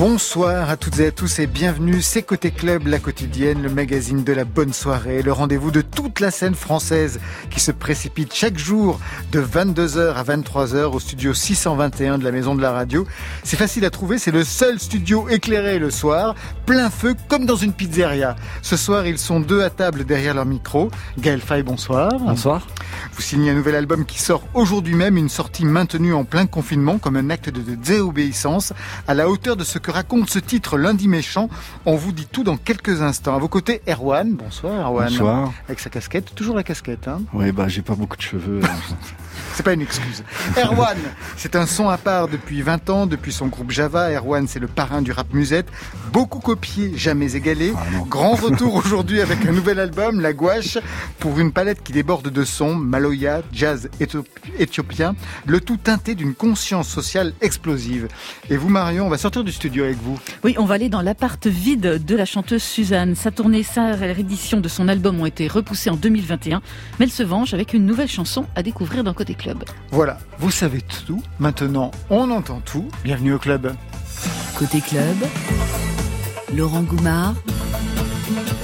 Bonsoir à toutes et à tous et bienvenue, c'est Côté Club, la quotidienne, le magazine de la bonne soirée, le rendez-vous de toute la scène française qui se précipite chaque jour de 22h à 23h au studio 621 de la Maison de la Radio. C'est facile à trouver, c'est le seul studio éclairé le soir, plein feu comme dans une pizzeria. Ce soir, ils sont deux à table derrière leur micro. Gaël Fay, bonsoir. Bonsoir. Vous signez un nouvel album qui sort aujourd'hui même, une sortie maintenue en plein confinement comme un acte de désobéissance à la hauteur de ce que raconte ce titre Lundi méchant. On vous dit tout dans quelques instants. À vos côtés, Erwan. Bonsoir Erwan. Bonsoir. Avec sa casquette, toujours la casquette. Hein oui, bah j'ai pas beaucoup de cheveux. c'est pas une excuse. Erwan, c'est un son à part depuis 20 ans, depuis son groupe Java. Erwan, c'est le parrain du rap musette. Beaucoup copié, jamais égalé. Ah, Grand retour aujourd'hui avec un nouvel album, La Gouache, pour une palette qui déborde de sons, maloya, jazz éthiopien, le tout teinté d'une conscience sociale explosive. Et vous, Marion, on va sortir du studio avec vous. Oui, on va aller dans l'appart vide de la chanteuse Suzanne. Sa tournée, sa réédition de son album ont été repoussées en 2021, mais elle se venge avec une nouvelle chanson à découvrir dans Côté Club. Voilà, vous savez tout. Maintenant, on entend tout. Bienvenue au club. Côté Club, Laurent Goumard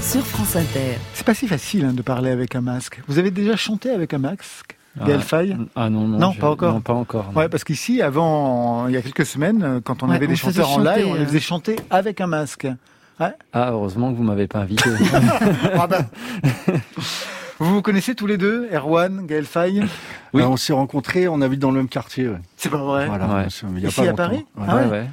sur France Inter. C'est pas si facile hein, de parler avec un masque. Vous avez déjà chanté avec un masque? Gaël Faye Ah non, non. Non, pas encore. Non, pas encore. Ouais, parce qu'ici, avant, il y a quelques semaines, quand on Ouais, avait on des chanteurs en live, chanter, on les euh. faisait chanter avec un masque. Ouais. Ah, heureusement que vous m'avez pas invité. Ah ben. Vous vous connaissez tous les deux, Erwan, Gaël Faye Oui. Euh, on s'est rencontrés, on habite dans le même quartier. ouais. C'est pas vrai. Voilà. Ouais. c'est- il y a Ici, pas à. Paris. Ah ouais. ouais.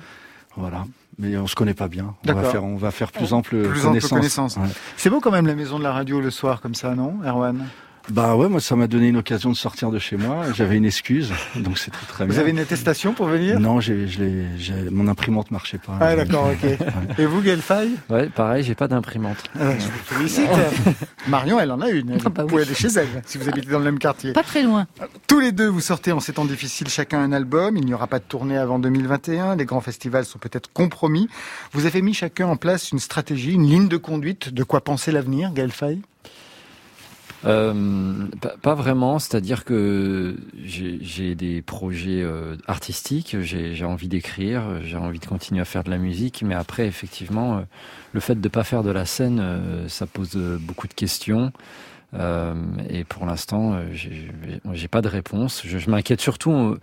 Voilà. Mais on se connaît pas bien. On D'accord. va faire, on va faire plus ample Plus ample connaissance. Ouais. C'est beau quand même la maison de la radio le soir comme ça, non, Erwan? Bah ouais, moi ça m'a donné une occasion de sortir de chez moi. J'avais une excuse, donc c'était très Vous bien. avez une attestation pour venir? Non, j'ai, je l'ai, j'ai- mon imprimante marchait pas. Ah d'accord, ok. Et vous, Gaël Faye Ouais, pareil, j'ai pas d'imprimante. Ah, Je vous félicite. Marion, elle en a une. Elle Ah bah vous pouvez oui. aller chez elle, si vous habitez dans le même quartier. Pas très loin. Tous les deux, vous sortez en ces temps difficiles chacun un album. Il n'y aura pas de tournée avant 2021. Les grands festivals sont peut-être compromis. Vous avez mis chacun en place une stratégie, une ligne de conduite de quoi penser l'avenir, Gaël Faye Euh, pas, vraiment, c'est-à-dire que j'ai des projets euh, artistiques, j'ai envie d'écrire, j'ai envie de continuer à faire de la musique, mais après, effectivement, euh, le fait de pas faire de la scène, euh, ça pose beaucoup de questions. Euh, et pour l'instant, j'ai pas de réponse. Je, m'inquiète surtout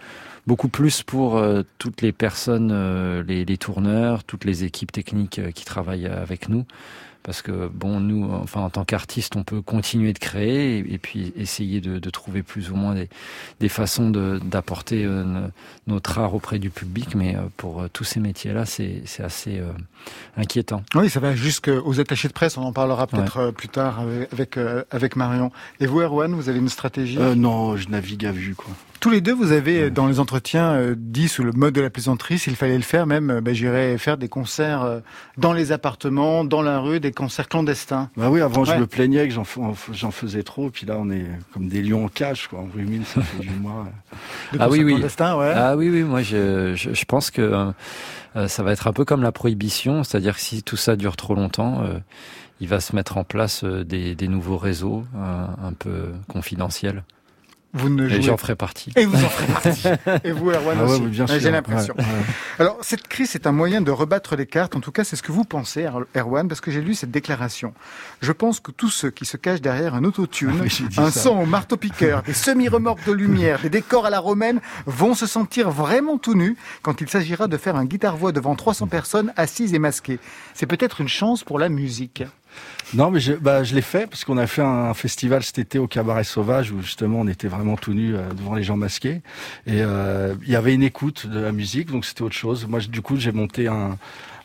beaucoup plus pour toutes les personnes, les, les tourneurs, toutes les équipes techniques qui travaillent avec nous. Parce que bon, nous, enfin en tant qu'artistes, on peut continuer de créer et, et puis essayer de, de trouver plus ou moins des, des façons de- d'apporter euh, no- notre art auprès du public. Mais euh, pour euh, tous ces métiers-là, c'est c'est assez euh, inquiétant. Oui, ça va jusqu'aux attachés de presse. On en parlera peut-être euh, plus tard avec, avec, euh, avec Marion. Et vous, Erwan, vous avez une stratégie? Euh, non, je navigue à vue quoi. Tous les deux, vous avez, euh, dans les entretiens, euh, dit sous le mode de la plaisanterie, s'il fallait le faire, même, bah, j'irais faire des concerts dans les appartements, dans la rue, des concerts clandestins. Bah oui, avant Ouais. je me plaignais que j'en, faisais trop, puis là on est comme des lions en cage quoi. On rumine, ça fait du mois. Ah oui, oui. clandestins, ouais. Ah oui, oui, moi je, je, je pense que euh, ça va être un peu comme la prohibition, c'est-à-dire que si tout ça dure trop longtemps, euh, il va se mettre en place des, des nouveaux réseaux euh, un peu confidentiels. Vous ne Et jouez j'en ferai partie. Et vous en ferez partie. Et vous, Erwan Ah aussi. Ouais, sûr. J'ai l'impression. Ouais, ouais. Alors, cette crise est un moyen de rebattre les cartes. En tout cas, c'est ce que vous pensez, Er- Erwan, parce que j'ai lu cette déclaration. Je pense que tous ceux qui se cachent derrière un autotune, Ah un son au marteau-piqueur, des semi-remorques de lumière, des décors à la romaine, vont se sentir vraiment tout nus quand il s'agira de faire un guitare-voix devant 300 personnes assises et masquées. C'est peut-être une chance pour la musique. Non, mais je, bah, je l'ai fait parce qu'on a fait un, festival cet été au Cabaret Sauvage où justement on était vraiment tout nus euh, devant les gens masqués et euh, il y avait une écoute de la musique donc c'était autre chose. Moi, du coup, j'ai monté un,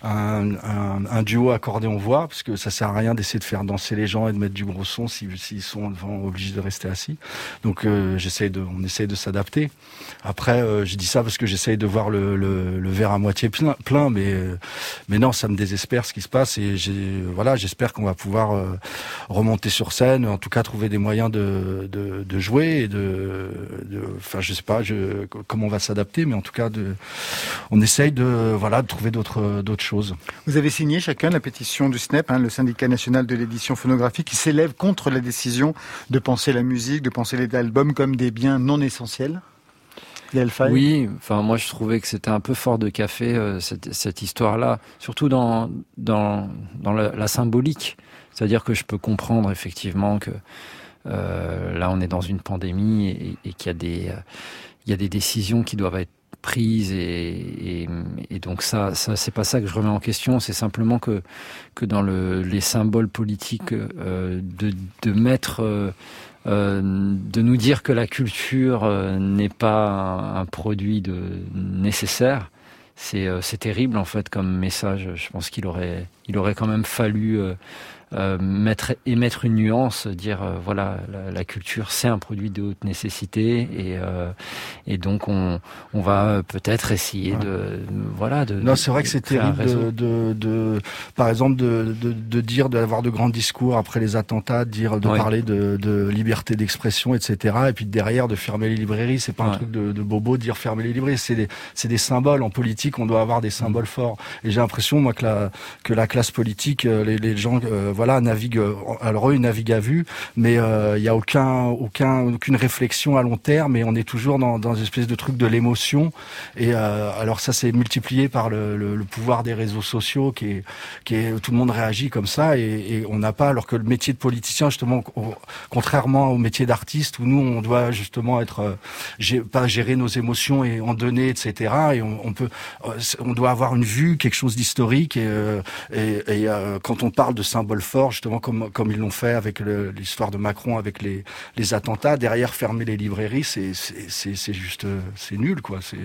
un, duo accordéon-voix, parce que ça sert à rien d'essayer de faire danser les gens et de mettre du gros son s'ils sont obligés de rester assis. Donc euh, de, on essaye de s'adapter. Après, euh, je dis ça parce que j'essaye de voir le, verre à moitié plein, mais euh, mais non, ça me désespère ce qui se passe et voilà, j'espère qu'on va pouvoir remonter sur scène, en tout cas trouver des moyens de, de, jouer et de, enfin je sais pas, comment on va s'adapter, mais en tout cas on essaye de voilà trouver d'autres choses. Vous avez signé chacun la pétition du SNEP, hein, le syndicat national de l'édition phonographique, qui s'élève contre la décision de penser la musique, de penser les albums comme des biens non essentiels. Oui, enfin moi je trouvais que c'était un peu fort de café euh, cette, histoire-là, surtout dans dans, dans la, symbolique. C'est-à-dire que je peux comprendre effectivement que euh, là on est dans une pandémie et, et qu'il y a des euh, il y a des décisions qui doivent être et, donc ça, ça c'est pas ça que je remets en question. C'est simplement que que dans le, les symboles politiques euh, de, mettre euh, euh, de nous dire que la culture n'est pas un, produit de nécessaire. C'est c'est terrible en fait comme message. Je pense qu'il aurait il aurait quand même fallu euh, mettre, émettre une nuance, dire euh, voilà la, culture c'est un produit de haute nécessité et, euh, et donc on, on va peut-être essayer de voilà de non c'est vrai que c'est terrible de, de, par exemple de, de, de dire d'avoir de grands discours après les attentats de dire de parler de, de liberté d'expression etc et puis derrière de fermer les librairies c'est pas un truc de, de bobo de dire fermer les librairies c'est des c'est des symboles. En politique on doit avoir des symboles forts. Et j'ai l'impression moi que la que la classe politique les, les gens voilà, navigue. Alors eux, ils naviguent à vue, mais euh, il n'y a aucun, aucun, aucune réflexion à long terme, et on est toujours dans, dans une espèce de truc de l'émotion. Et euh, alors ça, c'est multiplié par le, le, pouvoir des réseaux sociaux, qui est, qui est, tout le monde réagit comme ça, et, et on n'a pas. Alors que le métier de politicien, justement, contrairement au métier d'artiste, où nous, on doit justement être, euh, pas gérer nos émotions et en donner, etc. Et on, on peut, on doit avoir une vue, quelque chose d'historique, et, et, et quand on parle de symboles forts, justement comme comme ils l'ont fait avec l'histoire de Macron, avec les, les attentats. Derrière, fermer les librairies, c'est c'est juste c'est nul quoi. C'est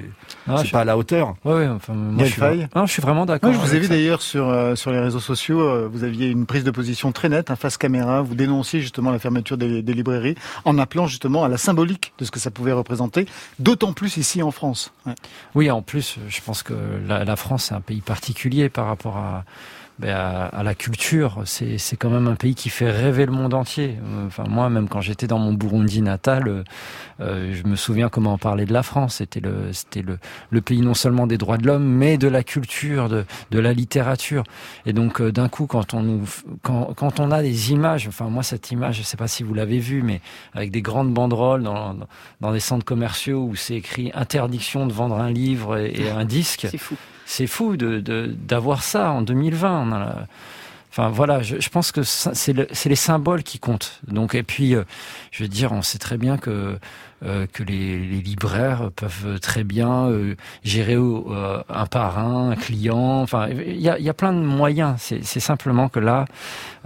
ah, pas à la hauteur. Ouais, enfin, moi, je, suis, je suis vraiment d'accord. je vous ai vu d'ailleurs sur euh, sur les réseaux sociaux, euh, vous aviez une prise de position très nette, un face caméra. Vous dénonciez justement la fermeture des, des librairies en appelant justement à la symbolique de ce que ça pouvait représenter, d'autant plus ici en France. Oui, en plus, je pense que la, la France c'est un pays particulier par rapport à ben, à, la culture. C'est, quand même un pays qui fait rêver le monde entier. Enfin, moi, même quand j'étais dans mon Burundi natal, euh, euh, je me souviens comment on parlait de la France. C'était le, c'était le, le pays non seulement des droits de l'homme, mais de la culture, de, de la littérature. Et donc, euh, d'un coup, quand on nous, quand, quand on a des images, enfin, moi, cette image, je sais pas si vous l'avez vue, mais avec des grandes banderoles dans, dans des centres commerciaux où c'est écrit interdiction de vendre un livre et un disque. C'est fou c'est fou de d'avoir ça en 2020. Enfin voilà, je, pense que c'est le, les symboles qui comptent. Donc et puis, euh, je veux dire, on sait très bien que que les, les, libraires peuvent très bien euh, gérer euh, un par un, un client. Enfin, il y a, y a, plein de moyens. C'est simplement que là,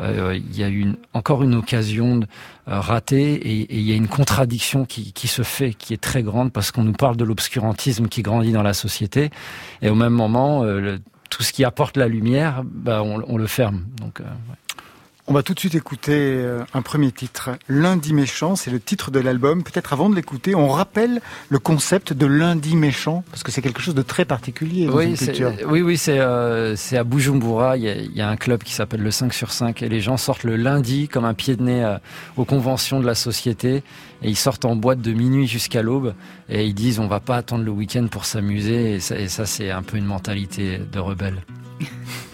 il y a une, encore une occasion ratée et il y a une contradiction qui, qui, se fait, qui est très grande parce qu'on nous parle de l'obscurantisme qui grandit dans la société et au même moment, tout ce qui apporte la lumière, bah, on, on le ferme. Donc, ouais. On va tout de suite écouter euh, un premier titre, Lundi méchant, c'est le titre de l'album. Peut-être avant de l'écouter, on rappelle le concept de lundi méchant, parce que c'est quelque chose de très particulier. oui, oui, oui, c'est euh, à Bujumbura, il y, a, un club qui s'appelle le 5 sur 5, et les gens sortent le lundi comme un pied de nez euh, aux conventions de la société, et ils sortent en boîte de minuit jusqu'à l'aube, et ils disent on va pas attendre le week-end pour s'amuser, et ça, et ça c'est un peu une mentalité de rebelle.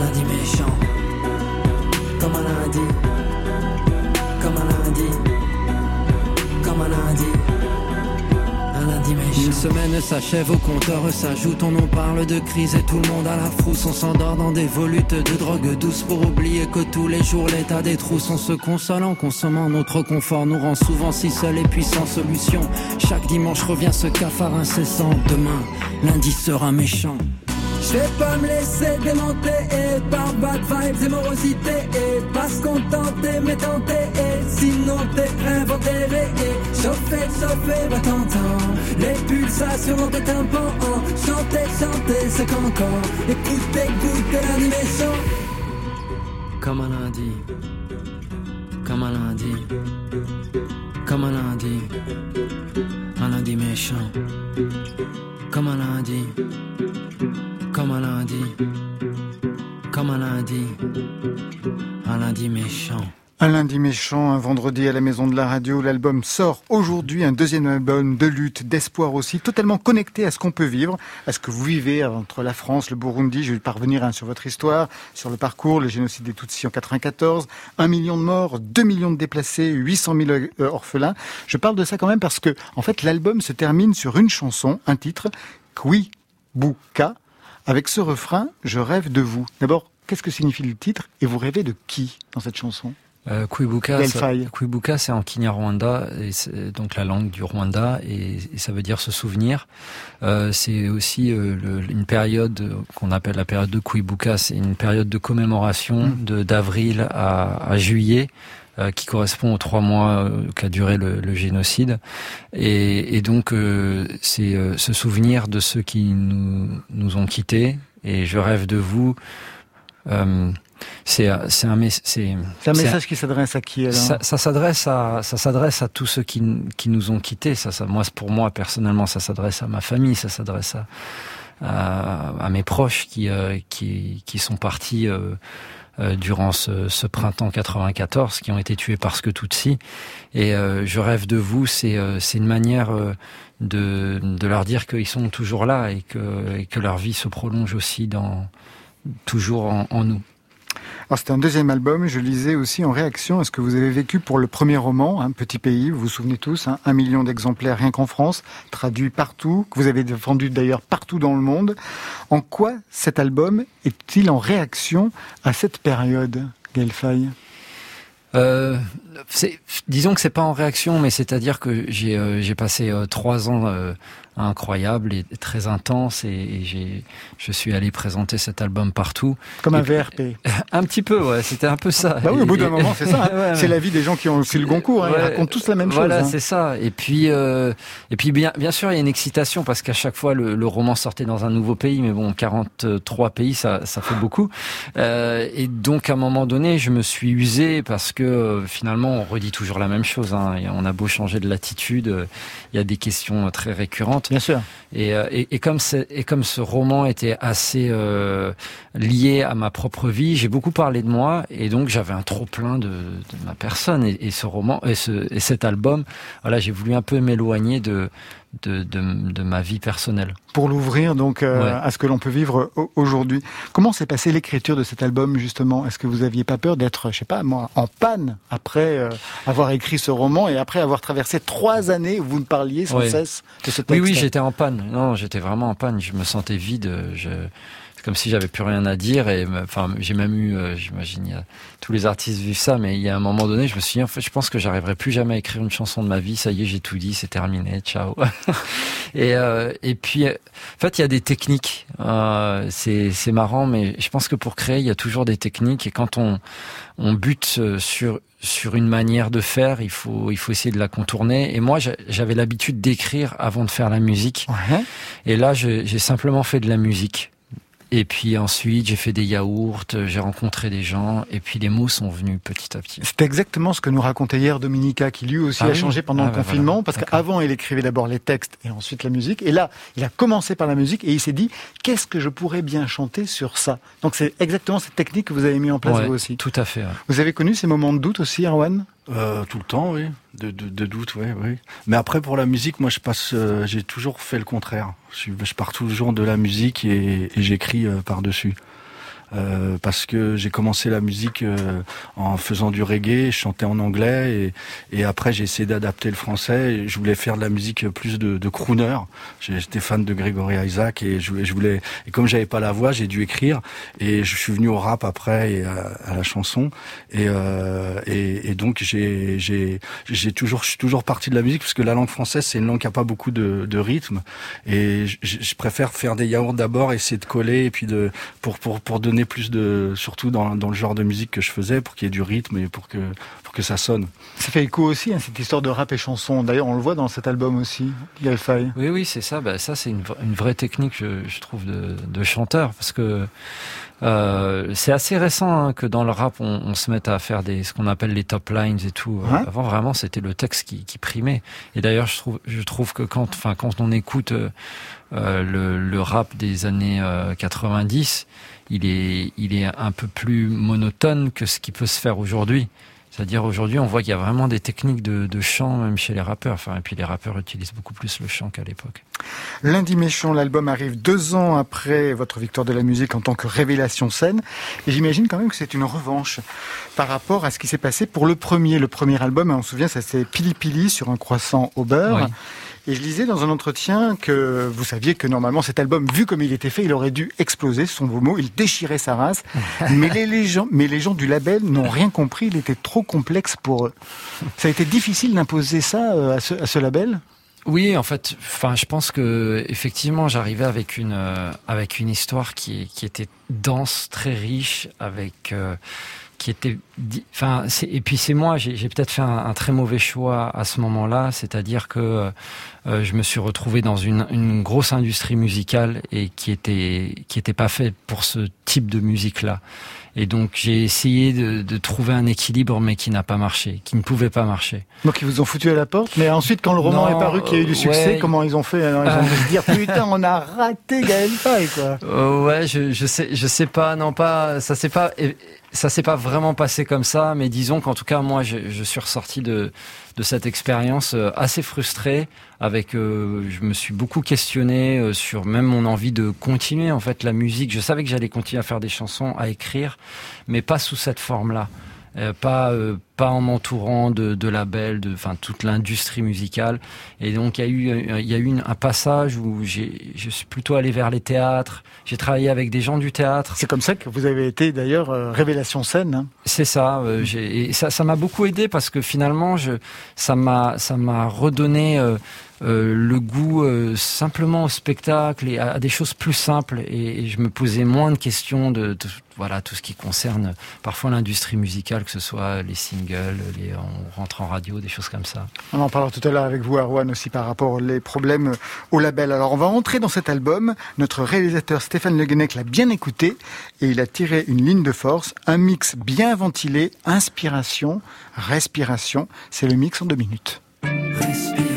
un lundi méchant. Comme un lundi, comme un lundi, comme un lundi. Une semaine s'achève, au compteur s'ajoute, on nous parle de crise et tout le monde à la frousse. On s'endort dans des volutes de drogue douce pour oublier que tous les jours l'état des trousses. On se console en consommant notre confort, nous rend souvent si seuls et puis sans solution. Chaque dimanche revient ce cafard incessant. Demain, lundi sera méchant. Je vais pas me laisser démonter et par bad vibes et morosité et pas se contenter mais tenter et sinon t'es inventé et chauffer, chauffer, va t'entendre. Les pulsations de tes tympans chanter, chanter c'est cancan écoutez, écoutez l'animation comme un lundi. Comme un lundi. Comme un lundi. Un lundi méchant. Comme un lundi comme un lundi, comme un lundi, un lundi méchant. Un lundi méchant, un vendredi à la maison de la radio, l'album sort aujourd'hui, un deuxième album de lutte, d'espoir aussi, totalement connecté à ce qu'on peut vivre, à ce que vous vivez entre la France, le Burundi. Je vais parvenir hein, sur votre histoire, sur le parcours, le génocide des Tutsis en 94, un million de morts, 2 millions de déplacés, 800 000 euh, orphelins. Je parle de ça quand même parce que, en fait, l'album se termine sur une chanson, un titre, Kwi Buka, avec ce refrain, je rêve de vous. D'abord, qu'est-ce que signifie le titre et vous rêvez de qui dans cette chanson? Euh, Kwibuka, c'est en Kinyarwanda, et donc la langue du Rwanda, et, ça veut dire se souvenir. Euh, c'est aussi euh, une période qu'on appelle la période de Kwibuka, c'est une période de commémoration mm. de d'avril à, juillet, euh, qui correspond aux trois mois qu'a duré le, génocide. Et, et donc, c'est se souvenir de ceux qui nous, nous ont quittés, et je rêve de vous. C'est c'est un c'est un message qui s'adresse à qui alors? Ça, ça s'adresse à ça s'adresse à tous ceux qui qui nous ont quittés. Ça, ça moi pour moi personnellement ça s'adresse à ma famille, ça s'adresse à, à, mes proches qui euh, qui qui sont partis. Euh, euh, durant ce, ce, printemps 94, qui ont été tués parce que Tutsi. Et euh, je rêve de vous, c'est c'est une manière de, leur dire qu'ils sont toujours là et que, et que leur vie se prolonge aussi toujours en nous. Alors c'est un deuxième album, je lisais aussi en réaction à ce que vous avez vécu pour le premier roman, un Petit Pays, vous vous souvenez tous, hein, un million d'exemplaires rien qu'en France, traduit partout, que vous avez vendu d'ailleurs partout dans le monde. En quoi cet album est-il en réaction à cette période, Gaël euh, disons que c'est pas en réaction, mais c'est-à-dire que j'ai euh, passé euh, trois ans incroyable et très intense et, j'ai je suis allé présenter cet album partout. Comme un VRP. Un petit peu, ouais, c'était un peu ça. Bah oui, au bout d'un moment, c'est ça. Hein. c'est la vie des gens qui ont aussi le Goncourt. Hein, ils racontent tous la même chose. Voilà, hein. c'est ça. Et puis, euh, et puis bien, bien sûr, il y a une excitation parce qu'à chaque fois, le, le, roman sortait dans un nouveau pays, mais bon, 43 pays, ça, ça fait beaucoup. Euh, et donc, à un moment donné, je me suis usé parce que euh, finalement, on redit toujours la même chose. Hein. on a beau changer de latitude, euh, il y a des questions très récurrentes. Bien sûr. Et, euh, et, et, comme et comme ce roman était assez euh, lié à ma propre vie, j'ai beaucoup parlé de moi et donc j'avais un trop plein de, de ma personne et, et, ce roman et, ce, et cet album, voilà, j'ai voulu un peu m'éloigner de de, de, de, ma vie personnelle. Pour l'ouvrir donc euh, à ce que l'on peut vivre aujourd'hui. Comment s'est passée l'écriture de cet album justement? Est-ce que vous aviez pas peur d'être, je sais pas moi, en panne après euh, avoir écrit ce roman et après avoir traversé trois années où vous ne parliez sans cesse de ce texte Oui, oui, j'étais en panne. Non, j'étais vraiment en panne. Je me sentais vide. Je comme si j'avais plus rien à dire et enfin j'ai même eu euh, j'imagine tous les artistes vivent ça mais il y a un moment donné je me suis dit en fait je pense que j'arriverai plus jamais à écrire une chanson de ma vie. Ça y est j'ai tout dit c'est terminé ciao. Et euh, et puis en fait il y a des techniques. Euh, c'est c'est marrant mais je pense que pour créer il y a toujours des techniques et quand on on bute sur sur une manière de faire, il faut il faut essayer de la contourner. Et moi, j'avais l'habitude d'écrire avant de faire la musique. Et là, j'ai simplement fait de la musique Et puis ensuite, j'ai fait des yaourts, j'ai rencontré des gens, et puis les mots sont venus petit à petit. C'est exactement ce que nous racontait hier Dominica, qui lui aussi ah a changé pendant le ah, confinement, parce qu'avant, il écrivait d'abord les textes et ensuite la musique. Et là, il a commencé par la musique et il s'est dit, qu'est-ce que je pourrais bien chanter sur ça? Donc c'est exactement cette technique que vous avez mis en place vous aussi. Tout à fait. Vous avez connu ces moments de doute aussi, Arwan euh, tout le temps, oui. De, de, doute, oui, oui. Mais après, pour la musique, moi, je passe, euh, j'ai toujours fait le contraire. Je, je, pars toujours de la musique et, et j'écris euh, par-dessus. Euh, parce que j'ai commencé la musique euh, en faisant du reggae, je chantais en anglais et, et après j'ai essayé d'adapter le français. Je voulais faire de la musique plus de, de crooner. J'étais fan de Gregory Isaac et je, je voulais et comme j'avais pas la voix, j'ai dû écrire et je suis venu au rap après et à, à la chanson et, euh, et, et, donc j'ai toujours je suis toujours parti de la musique parce que la langue française c'est une langue qui a pas beaucoup de, de rythme et je, je préfère faire des yaourts d'abord, essayer de coller et puis de pour pour pour donner plus de, surtout dans, dans, le genre de musique que je faisais, pour qu'il y ait du rythme et pour que, pour que ça sonne. Ça fait écho aussi, hein, cette histoire de rap et chanson. D'ailleurs, on le voit dans cet album aussi, Gaël Faye. Oui, oui, c'est ça. Bah, ça, c'est une, une, vraie technique, je, je trouve, de, de, chanteur, parce que euh, c'est assez récent hein, que dans le rap, on, on, se mette à faire des ce qu'on appelle les top lines et tout. Avant, vraiment, c'était le texte qui, qui primait. Et d'ailleurs, je trouve, je trouve que quand, enfin, quand on écoute euh, le, le, rap des années 90, euh, il est, il est un peu plus monotone que ce qui peut se faire aujourd'hui. C'est-à-dire aujourd'hui, on voit qu'il y a vraiment des techniques de, de, chant, même chez les rappeurs. Enfin, et puis les rappeurs utilisent beaucoup plus le chant qu'à l'époque. Lundi Méchant, l'album arrive deux ans après votre victoire de la musique en tant que révélation scène. Et j'imagine quand même que c'est une revanche par rapport à ce qui s'est passé pour le premier. Le premier album, on se souvient, ça c'est Pili Pili sur un croissant au beurre. Oui. Et je lisais dans un entretien que vous saviez que normalement cet album, vu comme il était fait, il aurait dû exploser, ce sont vos mots, il déchirait sa race. mais, les gens, mais les gens du label n'ont rien compris, il était trop complexe pour eux. Ça a été difficile d'imposer ça euh, à ce, à ce label? Oui, en fait, enfin, je pense que effectivement, j'arrivais avec une euh, avec une histoire qui qui était dense, très riche, avec euh, qui était, enfin, et puis c'est moi, j'ai peut-être fait un, un, très mauvais choix à ce moment-là, c'est-à-dire que euh, je me suis retrouvé dans une, une, grosse industrie musicale et qui était qui était pas faite pour ce type de musique-là. Et donc j'ai essayé de, de, trouver un équilibre, mais qui n'a pas marché, qui ne pouvait pas marcher. Donc ils vous ont foutu à la porte. Mais ensuite, quand le roman non, est paru, qu'il y a eu du succès, ouais. comment ils ont fait alors, Ils ont dû se dire putain, on a raté Gaël Faye, quoi. Euh, ouais, je, je sais, je sais pas, non pas, ça c'est pas ça s'est pas vraiment passé comme ça, mais disons qu'en tout cas, moi, je, je, suis ressorti de, de cette expérience euh, assez frustré. Avec, euh, je me suis beaucoup questionné euh, sur même mon envie de continuer en fait la musique. Je savais que j'allais continuer à faire des chansons, à écrire, mais pas sous cette forme-là. Euh, pas euh, pas en m'entourant de, de labels, de enfin toute l'industrie musicale. Et donc il y a eu il y a eu une, un passage où j'ai je suis plutôt allé vers les théâtres. J'ai travaillé avec des gens du théâtre. C'est comme ça que vous avez été d'ailleurs euh, révélation scène. Hein C'est ça. Euh, et ça ça m'a beaucoup aidé parce que finalement je ça m'a ça m'a redonné euh, le goût euh, simplement au spectacle et à, à, des choses plus simples. Et, et, je me posais moins de questions de, de voilà tout ce qui concerne parfois l'industrie musicale que ce soit les singles les on rentre en radio des choses comme ça. On en parlera tout à l'heure avec vous Arwan aussi par rapport aux problèmes au label. Alors on va entrer dans cet album. Notre réalisateur Stéphane Le Guenec l'a bien écouté et il a tiré une ligne de force un mix bien ventilé inspiration respiration. C'est le mix en deux minutes. Respire.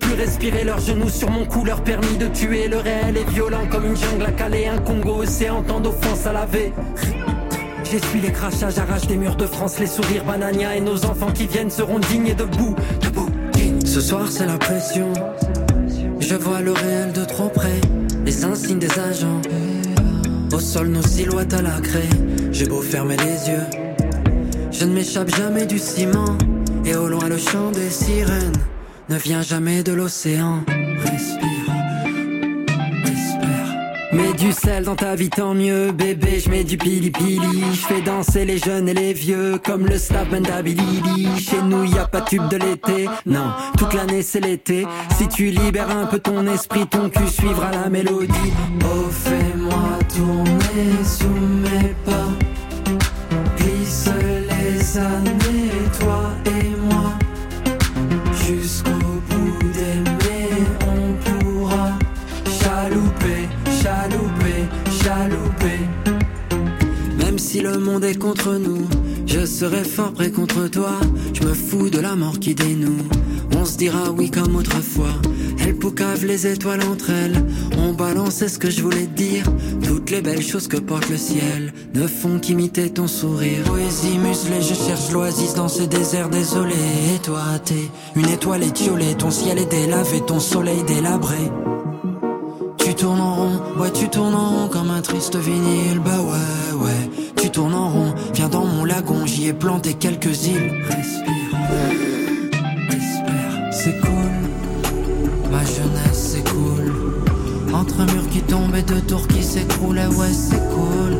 Plus respirer leurs genoux sur mon cou, leur permis de tuer. Le réel est violent comme une jungle à caler, un Congo océan, tant d'offenses à laver. J'essuie les crachats, j'arrache des murs de France, les sourires banania et nos enfants qui viennent seront dignes et debout, debout. Ce soir c'est la pression. Je vois le réel de trop près, les insignes des agents. Au sol nos silhouettes à la craie, j'ai beau fermer les yeux. Je ne m'échappe jamais du ciment, et au loin le chant des sirènes ne vient jamais de l'océan. Respire, respire. Mets du sel dans ta vie, tant mieux, bébé. Je mets du pili pili. Je fais danser les jeunes et les vieux, comme le slap Mandabilili. Chez nous, y a pas de tube de l'été. Non, toute l'année c'est l'été. Si tu libères un peu ton esprit, ton cul suivra la mélodie. Oh, fais-moi tourner sous mes contre nous, je serai fort près contre toi. Je me fous de la mort qui dénoue. On se dira oui comme autrefois. Elle poucave les étoiles entre elles. On balance ce que je voulais dire. Toutes les belles choses que porte le ciel ne font qu'imiter ton sourire. Poésie muselée, je cherche l'oasis dans ce désert désolé. Et toi, t'es une étoile étiolée. Ton ciel est délavé, ton soleil délabré. Tu tournes en rond, ouais, tu tournes en rond comme un triste vinyle. Bah ouais, ouais, tu tournes en rond. Viens dans mon lagon, j'y ai planté quelques îles. Respire, respire, c'est cool. Ma jeunesse, c'est cool. Entre un mur qui tombe et deux tours qui s'écroulent, ouais, c'est cool.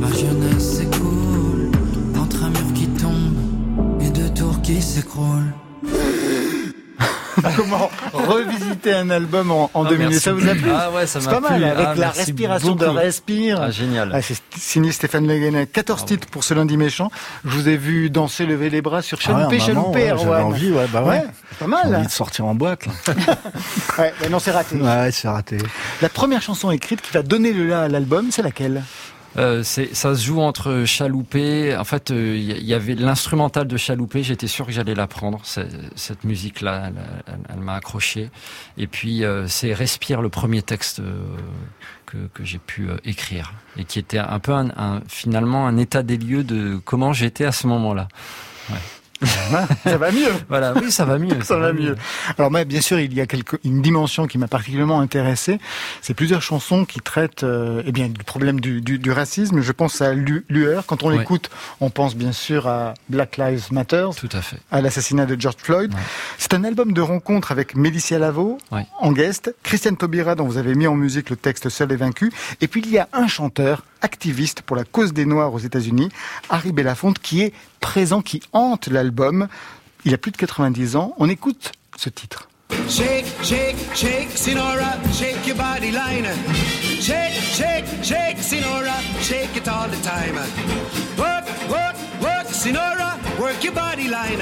Ma jeunesse, c'est cool. Entre un mur qui tombe et deux tours qui s'écroulent. Comment revisiter un album en, en ah, deux minutes Ça vous a plu Ah ouais, ça m'a plu. pas mal, avec ah, la respiration de Respire. Ah, génial. Ah, c'est signé Stéphane Le 14 ah titres pour ce lundi méchant. Je vous ai vu danser, lever les bras sur Chaloupé, Chaloupé, J'avais envie, ouais, bah ouais. pas mal. J'ai envie de sortir en boîte, là. ouais, mais non, c'est raté. Ouais, c'est raté. La première chanson écrite qui va donner le là à l'album, c'est laquelle? Euh, ça se joue entre Chaloupé. En fait, il euh, y, avait l'instrumental de Chaloupé. J'étais sûr que j'allais l'apprendre. Cette musique-là, elle, m'a accroché. Et puis, euh, c'est Respire, le premier texte que, j'ai pu écrire et qui était un peu finalement un état des lieux de comment j'étais à ce moment-là. Ça va mieux. Voilà, oui, ça va mieux. Ça, va, mieux. Alors, mais bien sûr, il y a quelque, une dimension qui m'a particulièrement intéressé. C'est plusieurs chansons qui traitent, euh, eh bien, du problème du, du, du, racisme. Je pense à Lueur. Quand on l'écoute, on pense bien sûr à Black Lives Matter. Tout à fait. À l'assassinat de George Floyd. C'est un album de rencontre avec Mélicia Lavo en guest, Christiane Taubira dont vous avez mis en musique le texte Seul et vaincu, et puis il y a un chanteur activiste pour la cause des Noirs aux États-Unis, Harry Belafonte, qui est présent, qui hante l'album. Il a plus de 90 ans. On écoute ce titre. Shake, shake, shake, Sinora, shake your body line. Shake, shake, shake, Sinora, shake it all the time. Work, work, work, Sinora, work your body line.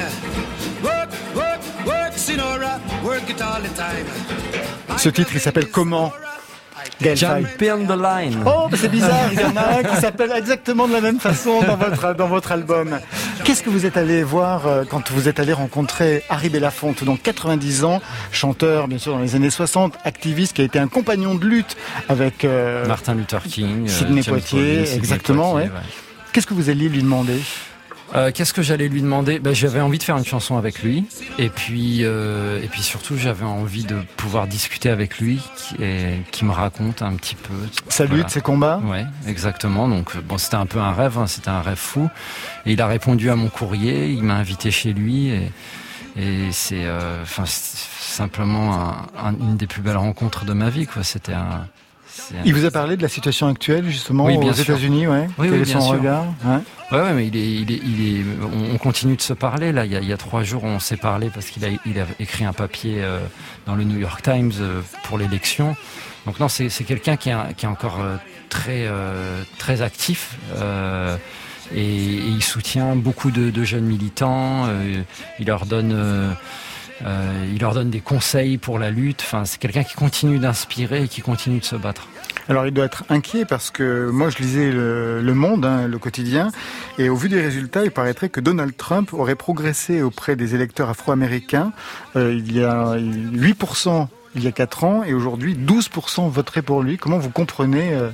Work, work, work, Sinora, work it all the time. Ce titre, il s'appelle comment? Jump the Line. Oh, c'est bizarre, il y en a un qui s'appelle exactement de la même façon dans votre, dans votre album. Qu'est-ce que vous êtes allé voir euh, quand vous êtes allé rencontrer Harry Belafonte, donc 90 ans, chanteur bien sûr dans les années 60, activiste qui a été un compagnon de lutte avec euh, Martin Luther King, Sidney euh, Poitier, exactement. ouais. Qu'est-ce que vous alliez lui demander? Euh, qu'est-ce que j'allais lui demander? Ben, J'avais envie de faire une chanson avec lui. Et puis, euh, et puis surtout, j'avais envie de pouvoir discuter avec lui et qui me raconte un petit peu. Sa lutte, ses combats? Ouais, exactement. Donc, bon, c'était un peu un rêve, hein, c'était un rêve fou. Et il a répondu à mon courrier, il m'a invité chez lui. Et, et c'est euh, enfin simplement une des plus belles rencontres de ma vie. quoi. C'était un il vous a parlé de la situation actuelle justement aux États-Unis, ouais. Oui, Quel est son regard ouais. ouais. mais il est, il est, il est, on continue de se parler là. Il y a, il y a trois jours, on s'est parlé parce qu'il a, il a écrit un papier euh, dans le New York Times euh, pour l'élection. Donc non, c'est quelqu'un qui, est, qui est encore euh, très, très actif. Et, et, il soutient beaucoup de, de jeunes militants. il leur donne euh, il leur donne des conseils pour la lutte. Enfin, c'est quelqu'un qui continue d'inspirer et qui continue de se battre. Alors il doit être inquiet parce que moi je lisais Le, Monde, hein, le quotidien, et au vu des résultats, il paraîtrait que Donald Trump aurait progressé auprès des électeurs afro-américains. Euh, il y a 8% il y a 4 ans et aujourd'hui 12% voteraient pour lui. Comment vous comprenez euh,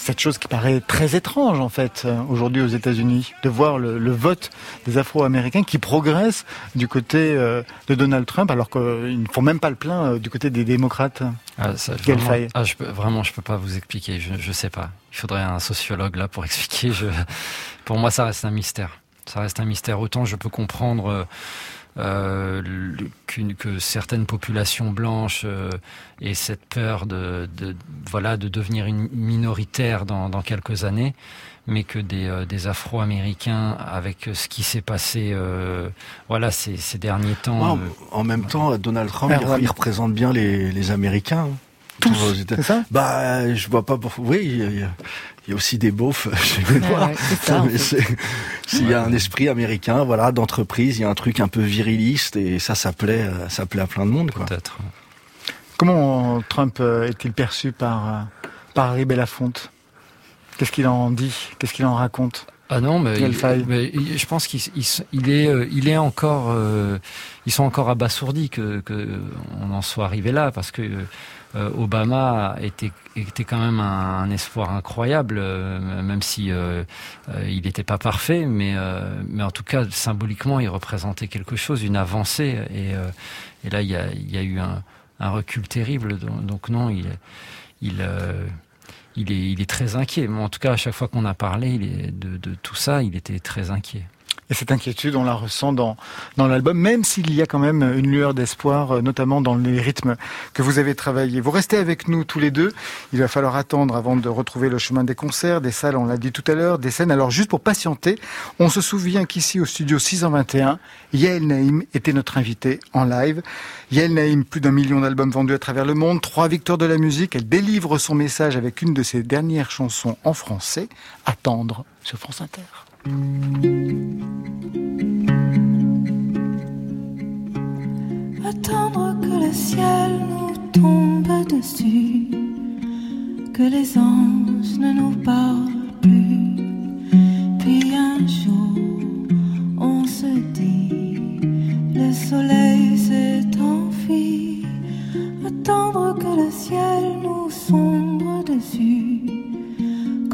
cette chose qui paraît très étrange en fait euh, aujourd'hui aux États-Unis, de voir le, vote des Afro-Américains qui progresse du côté euh, de Donald Trump, alors qu'ils ne font même pas le plein euh, du côté des démocrates. Ah, ça, vraiment, ah, je peux, vraiment, je peux pas vous expliquer. Je, ne sais pas. Il faudrait un sociologue là pour expliquer. Je, pour moi, ça reste un mystère. Ça reste un mystère. Autant je peux comprendre euh, que certaines populations blanches euh, aient cette peur de, voilà de devenir une minoritaire dans, quelques années, mais que des, euh, des Afro-Américains avec ce qui s'est passé voilà ces, derniers temps. en même temps, Donald Trump il, représente bien les, les Américains. Hein. Tous, c'est ça Bah, je vois pas. Oui, il y, a, il y a aussi des beaufs chez les Noirs. S'il y a un esprit américain, voilà, d'entreprise, il y a un truc un peu viriliste et ça, ça plaît, euh, ça plaît à plein de monde, quoi. Peut-être. Comment Trump euh, est-il perçu par, euh, par Harry Belafonte Qu'est-ce qu'il en dit? Qu'est-ce qu'il en raconte? Ah non, mais, je pense qu'il il, est, euh, il est encore, euh, ils sont encore abasourdis que, que on en soit arrivé là, parce que euh, Obama était, était quand même un, espoir incroyable, même si il n'était pas parfait, mais, mais en tout cas symboliquement, il représentait quelque chose, une avancée, et, et là il y a, il y a eu un, un recul terrible, donc, donc non, il, il il est, il est très inquiet. en tout cas, à chaque fois qu'on a parlé de tout ça, il était très inquiet. Et cette inquiétude, on la ressent dans, dans l'album, même s'il y a quand même une lueur d'espoir, euh, notamment dans les rythmes que vous avez travaillés. Vous restez avec nous tous les deux. Il va falloir attendre avant de retrouver le chemin des concerts, des salles, on l'a dit tout à l'heure, des scènes. Alors juste pour patienter, on se souvient qu'ici au studio 621, Yael Naïm était notre invité en live. Yael Naïm, plus d'un million d'albums vendus à travers le monde, trois victoires de la musique. Elle délivre son message avec une de ses dernières chansons en français, Attendre sur France Inter. Attendre que le ciel nous tombe dessus, que les anges ne nous parlent plus. Puis un jour, on se dit, le soleil s'est enfui. Attendre que le ciel nous sombre dessus,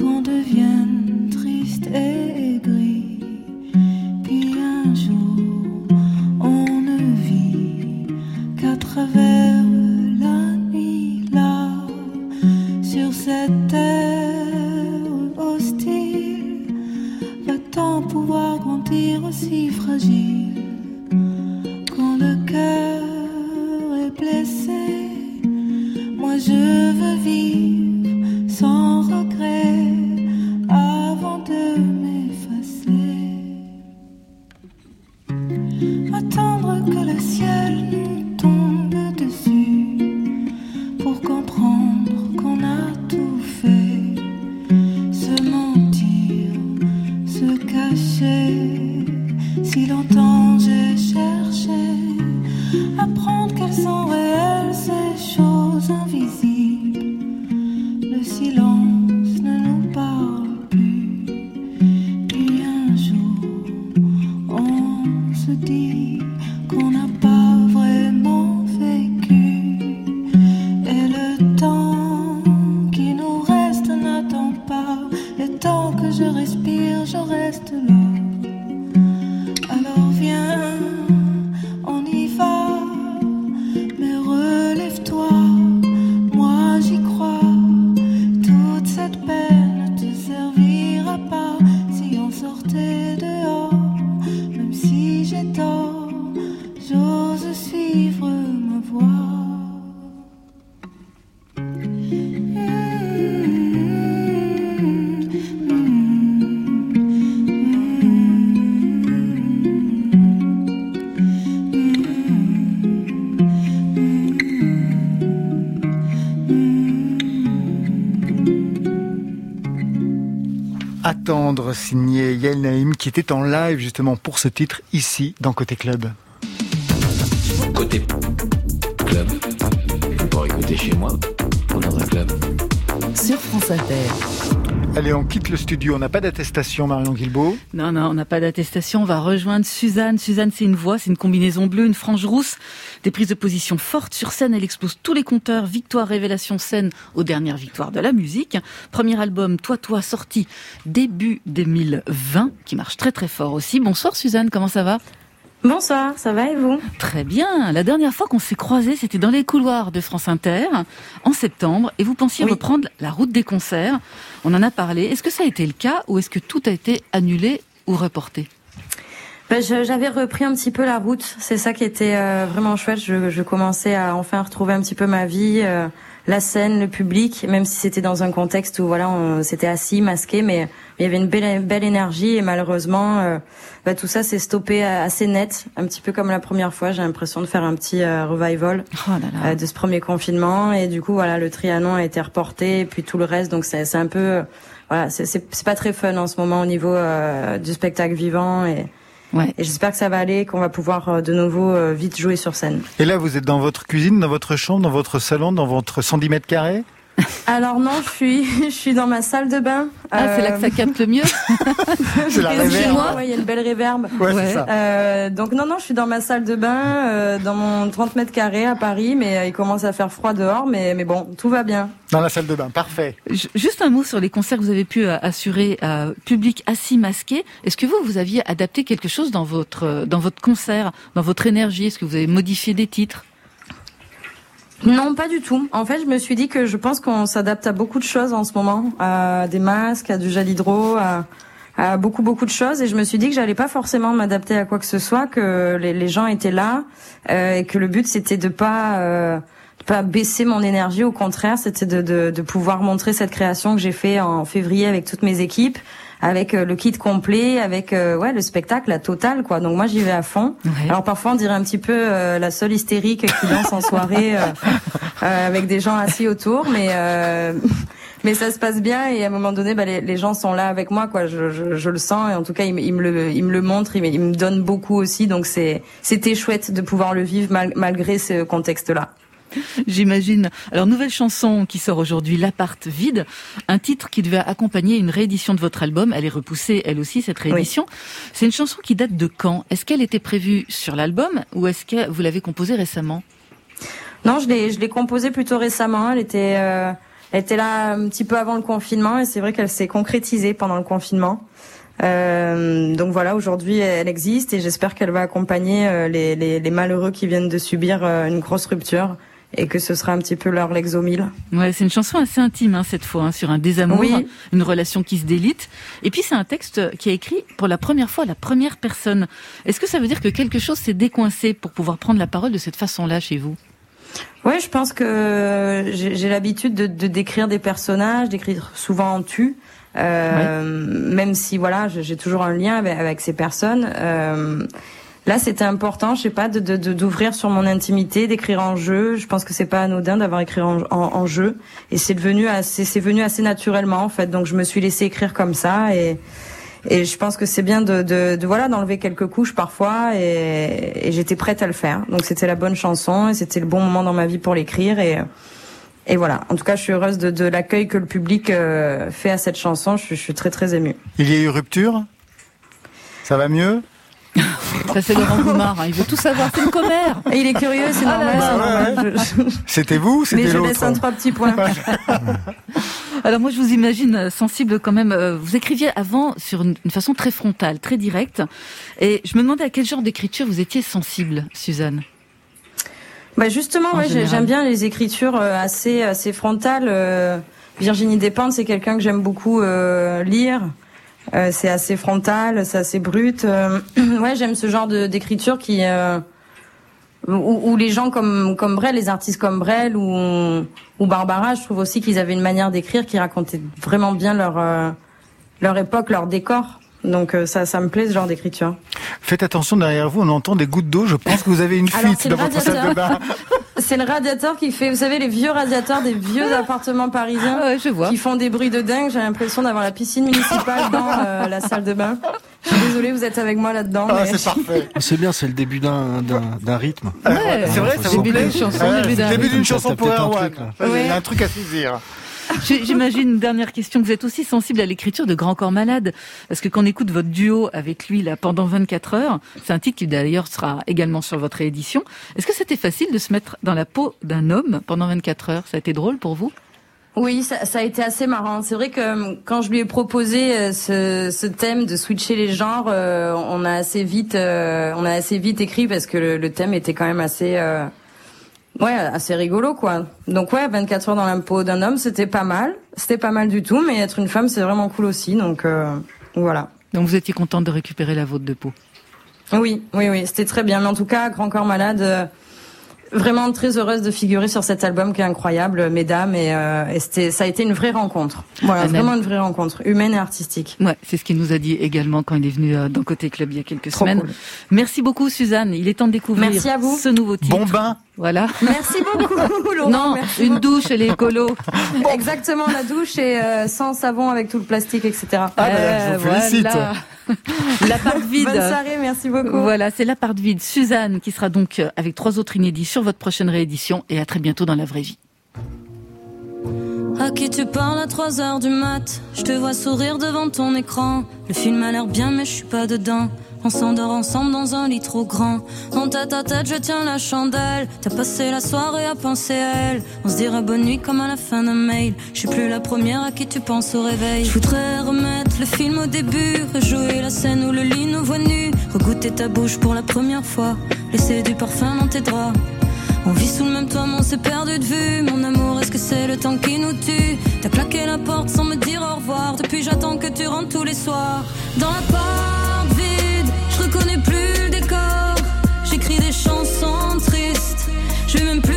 qu'on devienne triste et puis un jour, on ne vit qu'à travers la nuit là, sur cette terre hostile. Va-t-on pouvoir grandir aussi fragile quand le cœur signé Yael Naïm qui était en live justement pour ce titre ici dans Côté Club. Côté Club, pour écouter chez moi ou dans un club. Sur France Inter. Allez, on quitte le studio. On n'a pas d'attestation, Marion Guilbault. Non, non, on n'a pas d'attestation. On va rejoindre Suzanne. Suzanne, c'est une voix, c'est une combinaison bleue, une frange rousse, des prises de position fortes sur scène. Elle explose tous les compteurs. Victoire, révélation, scène aux dernières victoires de la musique. Premier album, Toi, Toi, sorti début 2020, qui marche très, très fort aussi. Bonsoir, Suzanne. Comment ça va? Bonsoir, ça va et vous Très bien. La dernière fois qu'on s'est croisés, c'était dans les couloirs de France Inter, en septembre, et vous pensiez reprendre la route des concerts. On en a parlé. Est-ce que ça a été le cas ou est-ce que tout a été annulé ou reporté? Ben, J'avais repris un petit peu la route. C'est ça qui était euh, vraiment chouette. Je, je, commençais à enfin retrouver un petit peu ma vie. Euh, la scène, le public, même si c'était dans un contexte où voilà, on s'était assis, masqué, mais il y avait une belle, belle énergie et malheureusement, euh, bah, tout ça s'est stoppé assez net, un petit peu comme la première fois. J'ai l'impression de faire un petit euh, revival oh euh, de ce premier confinement et du coup voilà, le Trianon a été reporté et puis tout le reste, donc c'est un peu voilà, c'est pas très fun en ce moment au niveau du spectacle vivant et Ouais. Et j'espère que ça va aller, qu'on va pouvoir euh, de nouveau euh, vite jouer sur scène. Et là, vous êtes dans votre cuisine, dans votre chambre, dans votre salon, dans votre 110 mètres carrés? Alors non, je suis, je suis dans ma salle de bain. Ah, c'est là que ça capte le mieux. c'est la réverbe. il y a une belle réverbe. Ouais, c'est ça. Euh, donc non, non, je suis dans ma salle de bain, euh, dans mon 30 mètres carrés à Paris, mais euh, il commence à faire froid dehors, mais mais bon, tout va bien. Dans la salle de bain, parfait. Juste un mot sur les concerts que vous avez pu assurer à public assis masqué. Est-ce que vous vous aviez adapté quelque chose dans votre dans votre concert, dans votre énergie? Est-ce que vous avez modifié des titres? Non, pas du tout. En fait, je me suis dit que je pense qu'on s'adapte à beaucoup de choses en ce moment, à des masques, à du gel hydro, à, beaucoup beaucoup de choses. Et je me suis dit que j'allais pas forcément m'adapter à quoi que ce soit, que les, gens étaient là euh, et que le but c'était de pas euh, pas baisser mon énergie. Au contraire, c'était de, de, de pouvoir montrer cette création que j'ai fait en février avec toutes mes équipes avec euh, le kit complet, avec euh, ouais le spectacle, la totale quoi. Donc moi j'y vais à fond. Alors parfois on dirait un petit peu euh, la seule hystérique qui danse en soirée avec des gens assis autour, mais mais ça se passe bien et à un moment donné bah, les, les gens sont là avec moi quoi. Je, je, je, le sens et en tout cas ils, me le ils me le montrent, ils me, ils me donnent beaucoup aussi. Donc c'est c'était chouette de pouvoir le vivre malgré ce contexte là. J'imagine. Alors, nouvelle chanson qui sort aujourd'hui, L'appart vide, un titre qui devait accompagner une réédition de votre album. Elle est repoussée, elle aussi, cette réédition. C'est une chanson qui date de quand? Est-ce qu'elle était prévue sur l'album ou est-ce que vous l'avez composée récemment? Non, je l'ai, je l'ai composée plutôt récemment. Elle était, euh, elle était là un petit peu avant le confinement et c'est vrai qu'elle s'est concrétisée pendant le confinement. Euh, donc voilà, aujourd'hui elle existe et j'espère qu'elle va accompagner euh, les, les, les, malheureux qui viennent de subir euh, une grosse rupture et que ce sera un petit peu leur l'exomile. Ouais, c'est une chanson assez intime hein, cette fois, hein, sur un désamour, une relation qui se délite. Et puis c'est un texte qui est écrit pour la première fois à la première personne. Est-ce que ça veut dire que quelque chose s'est décoincé pour pouvoir prendre la parole de cette façon-là chez vous? Oui, je pense que j'ai l'habitude de, de, décrire des personnages, d'écrire souvent en tu. Euh, Même si voilà, j'ai toujours un lien avec, avec ces personnes. Euh, Là, c'était important, je sais pas, de d'ouvrir sur mon intimité, d'écrire en jeu. Je pense que c'est pas anodin d'avoir écrit en, en, jeu, et c'est devenu assez, c'est venu assez naturellement en fait. Donc je me suis laissé écrire comme ça, et et je pense que c'est bien de, de, de voilà d'enlever quelques couches parfois, et, et j'étais prête à le faire. Donc c'était la bonne chanson, et c'était le bon moment dans ma vie pour l'écrire, et et voilà. En tout cas, je suis heureuse de, de l'accueil que le public euh, fait à cette chanson. Je, je suis très très émue. Il y a eu rupture? Ça va mieux? ça, c'est Laurent Goumard. Hein. Il veut tout savoir. C'est une commère. Et il est curieux, c'est ah normal. C'était vous c'était Mais je laisse un trois petits points. Alors moi, je vous imagine sensible quand même. Euh, vous écriviez avant sur une, façon très frontale, très directe. Et je me demandais à quel genre d'écriture vous étiez sensible, Suzanne? Bah justement, ouais, j'aime bien les écritures euh, assez assez frontales. Euh, Virginie Despentes, c'est quelqu'un que j'aime beaucoup lire. Euh, c'est assez frontal, c'est assez brut. Euh, ouais, j'aime ce genre d'écriture qui euh, où, les gens comme comme Brel, les artistes comme Brel ou ou Barbara, je trouve aussi qu'ils avaient une manière d'écrire qui racontait vraiment bien leur leur époque, leur décor. Donc ça, ça me plaît ce genre d'écriture. Faites attention derrière vous, on entend des gouttes d'eau. Je pense que vous avez une fuite dans votre salle de bain. C'est le radiateur qui fait, vous savez, les vieux radiateurs des vieux appartements parisiens ouais, je vois. qui font des bruits de dingue. J'ai l'impression d'avoir la piscine municipale dans euh, la salle de bain. Je suis désolée, vous êtes avec moi là-dedans. Ah, c'est parfait. C'est bien, c'est le début d'un d'un rythme. Ouais, c'est vrai, ça vous plaît. Le début d'une chanson pour Erwan. Il y a un truc à saisir. J'imagine une dernière question. Vous êtes aussi sensible à l'écriture de Grand Corps Malade, parce que quand on écoute votre duo avec lui là pendant 24 heures, c'est un titre qui d'ailleurs sera également sur votre édition. Est-ce que c'était facile de se mettre dans la peau d'un homme pendant 24 heures? Ça a été drôle pour vous? Oui, ça, a été assez marrant. C'est vrai que euh, quand je lui ai proposé euh, ce, thème de switcher les genres, euh, on a assez vite, on a assez vite écrit parce que le thème était quand même assez Ouais, assez rigolo quoi. Donc ouais, 24 heures dans la peau d'un homme, c'était pas mal. C'était pas mal du tout, mais être une femme, c'est vraiment cool aussi. Donc euh, voilà. Donc vous étiez contente de récupérer la vôtre de peau? Oui, oui, oui, c'était très bien. Mais en tout cas, Grand Corps Malade, euh, vraiment très heureuse de figurer sur cet album qui est incroyable, mesdames, et, euh, et c'était, ça a été une vraie rencontre. Voilà, vraiment une vraie rencontre, humaine et artistique. Ouais, c'est ce qu'il nous a dit également quand il est venu euh, dans Côté Club il y a quelques semaines. Merci beaucoup, Suzanne. Il est temps de découvrir Merci à vous. ce nouveau titre. Bon bain. Voilà. Merci beaucoup, Laurent. Non, une douche et les écolo. Exactement, la douche et euh, sans savon avec tout le plastique, etc. Ah, ben, je vous félicite. La part vide. Bonne soirée, merci beaucoup. Voilà, c'est la part vide. Suzanne qui sera donc avec trois autres inédits sur votre prochaine réédition et à très bientôt dans la vraie vie. À qui tu parles à 3 heures du mat? Je te vois sourire devant ton écran. Le film a l'air bien, mais je suis pas dedans. On s'endort ensemble dans un lit trop grand. En tête à tête, je tiens la chandelle. T'as passé la soirée à penser à elle. On se dira bonne nuit comme à la fin d'un mail. Je suis plus la première à qui tu penses au réveil. Je voudrais remettre le film au début. Rejouer la scène où le lit nous voit nu. Regoûter ta bouche pour la première fois. Laisser du parfum dans tes draps. On vit sous le même toit, mais on s'est perdu de vue. Mon amour, est-ce que c'est le temps qui nous tue? T'as claqué la porte sans me dire au revoir. Depuis, j'attends que tu rentres tous les soirs. Dans la porte Chansons tristes. Je vais même plus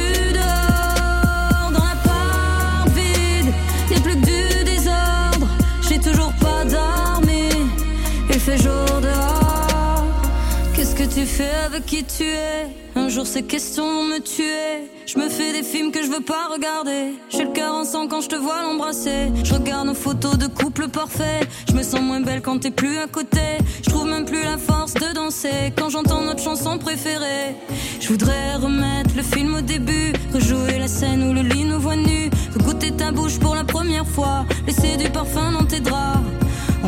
tu fais avec qui tu es un jour ces questions vont me tuer. Je me fais des films que je veux pas regarder. J'ai le cœur en sang quand je te vois l'embrasser. Je regarde nos photos de couple parfait. Je me sens moins belle quand t'es plus à côté. Je trouve même plus la force de danser quand j'entends notre chanson préférée. Je voudrais remettre le film au début, rejouer la scène où le lit nous voit nus, goûter ta bouche pour la première fois, laisser du parfum dans tes draps.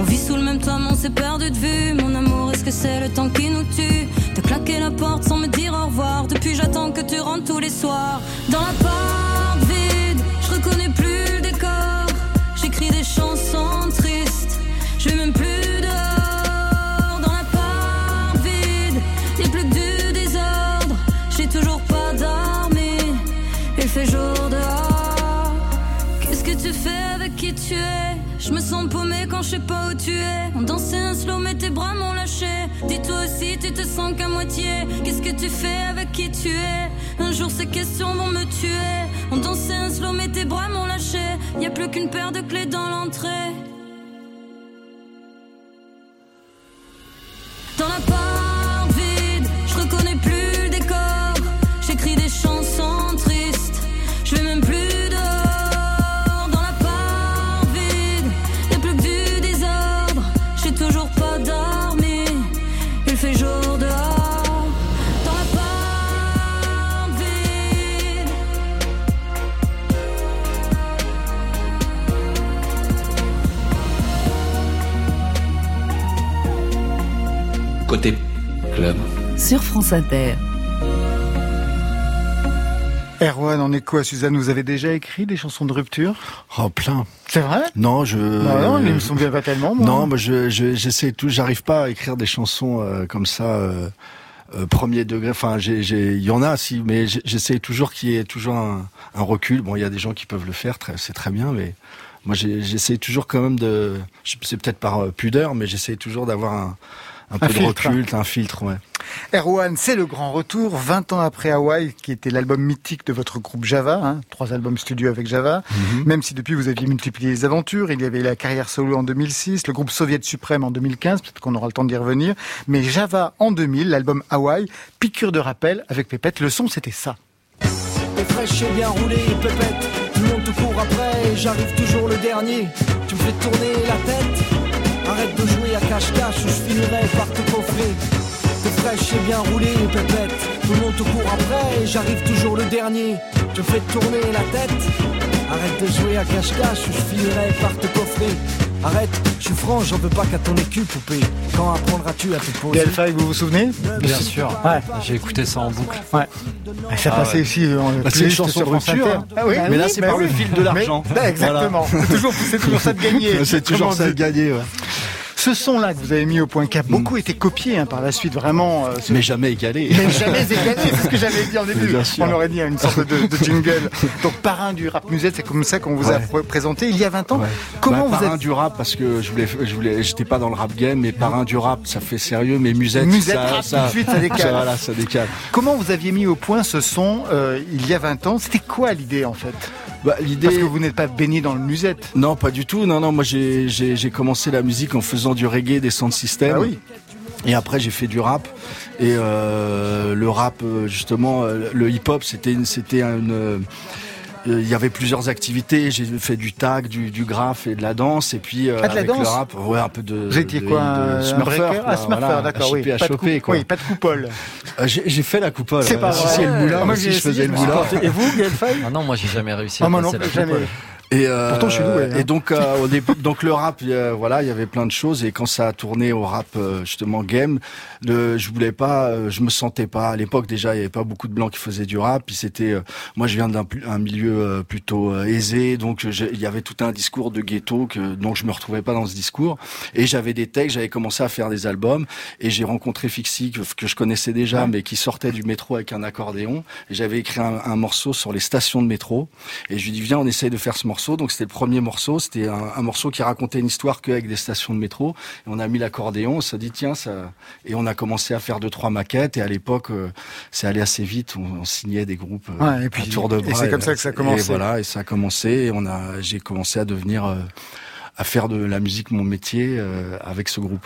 On vit sous le même toit, on s'est perdu de vue. Mon amour, est-ce que c'est le temps qui nous tue T'as claqué la porte sans me dire au revoir? Depuis, j'attends que tu rentres tous les soirs. Dans la porte vide, je reconnais plus le décor. J'écris des chansons On dansait un slow, mais tes bras m'ont lâché. Dis-toi aussi, tu te sens qu'à moitié. Qu'est-ce que tu fais avec qui tu es? Un jour ces questions vont me tuer. On dansait un slow, mais tes bras m'ont lâché. Y a plus qu'une paire de clés dans l'entrée. Côté club. Sur France Inter. Erwan, en écho à Suzanne, vous avez déjà écrit des chansons de rupture? Oh, plein. C'est vrai? Non, je. Non, non, ils me sont bien pas tellement. Moi. Non, moi, je, j'essaie tout. J'arrive pas à écrire des chansons euh, comme ça. Euh, euh, premier degré. Enfin, j'ai, il y en a, si, mais j'essaie toujours qu'il y ait toujours un, un recul. Bon, il y a des gens qui peuvent le faire, c'est très bien, mais moi, j'essaie toujours quand même de. C'est peut-être par pudeur, mais j'essaie toujours d'avoir un, un, peu de recul, un filtre, ouais. Erwan, c'est le grand retour, 20 ans après Hawaii, qui était l'album mythique de votre groupe Java, hein, trois albums studio avec Java, mhm. même si depuis vous aviez multiplié les aventures, il y avait la carrière solo en 2006, le groupe Soviet Suprême en 2015, peut-être qu'on aura le temps d'y revenir, mais Java en 2000, l'album Hawaii, piqûre de rappel avec Pépette, le son c'était ça. T'es fraîche et bien roulé, Pépette, tout le monde te court après, j'arrive toujours le dernier, tu me fais tourner la tête Arrête de jouer à cache-cache ou je finirai par te coffrer. T'es fraîche et bien roulé, pépette. Tout le monde te court après et j'arrive toujours le dernier. Me fais tourner la tête. Arrête de jouer à cache-cache ou je finirai par te coffrer. Arrête, je suis franc, j'en veux pas qu'à ton écu, poupée. Quand apprendras-tu à te poser? Delphi, vous vous souvenez? Bien sûr. Ouais. J'ai écouté ça en boucle. Ouais. Ça ah passait ici en bah, C'est une chanson de rupture. Ah oui, mais là, c'est par le fil de l'argent. Exactement. C'est toujours, toujours ça de gagner. c'est toujours ça de gagner, ouais. Ce son-là que vous avez mis au point qui a beaucoup été copié hein, par la suite, vraiment. Euh, mais jamais égalé. Mais jamais égalé, c'est ce que j'avais dit en début. On aurait dit une sorte de, de jingle. Donc parrain du rap musette, c'est comme ça qu'on vous a présenté il y a 20 ans. Comment bah, vous parrain du rap parce que je voulais, je voulais, j'étais pas dans le rap game, mais parrain du rap, ça fait sérieux, mais musette, musette ça, rap, ça, tout de suite, ça décale. voilà, ça décale. Comment vous aviez mis au point ce son euh, il y a 20 ans? C'était quoi l'idée en fait? Bah, l'idée... Parce que vous n'êtes pas baigné dans le musette. Non, pas du tout. Non, non, moi j'ai commencé la musique en faisant du reggae, des sound systems. Ah oui. Et après j'ai fait du rap et euh, le rap justement le hip hop c'était c'était une euh, il y avait plusieurs activités. J'ai fait du tag, du, du graphe et de la danse. Et puis euh, ah, de la avec danse le rap, ouais, un peu de. Vous étiez quoi de, Smurfer, Ah, Smurfer, d'accord, oui. À pas choper, de quoi. Oui, pas de coupole. Euh, j'ai fait la coupole. C'est pas vrai. Si, si, le moulin. moi, aussi, je faisais le moulin. Et vous, Gaël Ah non, moi j'ai jamais réussi ah, à moi non, jamais. Et, euh, Pourtant, je suis doué, hein. et donc, euh, au début, donc le rap, voilà, il y avait plein de choses. Et quand ça a tourné au rap, euh, justement game, le, je voulais pas, euh, je me sentais pas. À l'époque, déjà, il y avait pas beaucoup de blancs qui faisaient du rap. Puis c'était, moi, je viens d'un un milieu plutôt aisé, donc il y avait tout un discours de ghetto que donc je me retrouvais pas dans ce discours. Et j'avais des textes, j'avais commencé à faire des albums. Et j'ai rencontré Fixie que, que, je connaissais déjà, mais qui sortait du métro avec un accordéon. Et j'avais écrit un, un morceau sur les stations de métro. Et je lui dis viens, on essaye de faire ce morceau donc c'était le premier morceau. C'était un, morceau qui racontait une histoire qu'avec des stations de métro. Et on a mis l'accordéon. On s'est dit tiens ça. Et on a commencé à faire deux trois maquettes. Et à l'époque, euh, c'est allé assez vite. On, signait des groupes euh, et puis, tour de bras. Et c'est comme ça que ça a commencé. Et voilà. Et ça a commencé. Et on a. J'ai commencé à devenir euh, à faire de la musique mon métier avec ce groupe.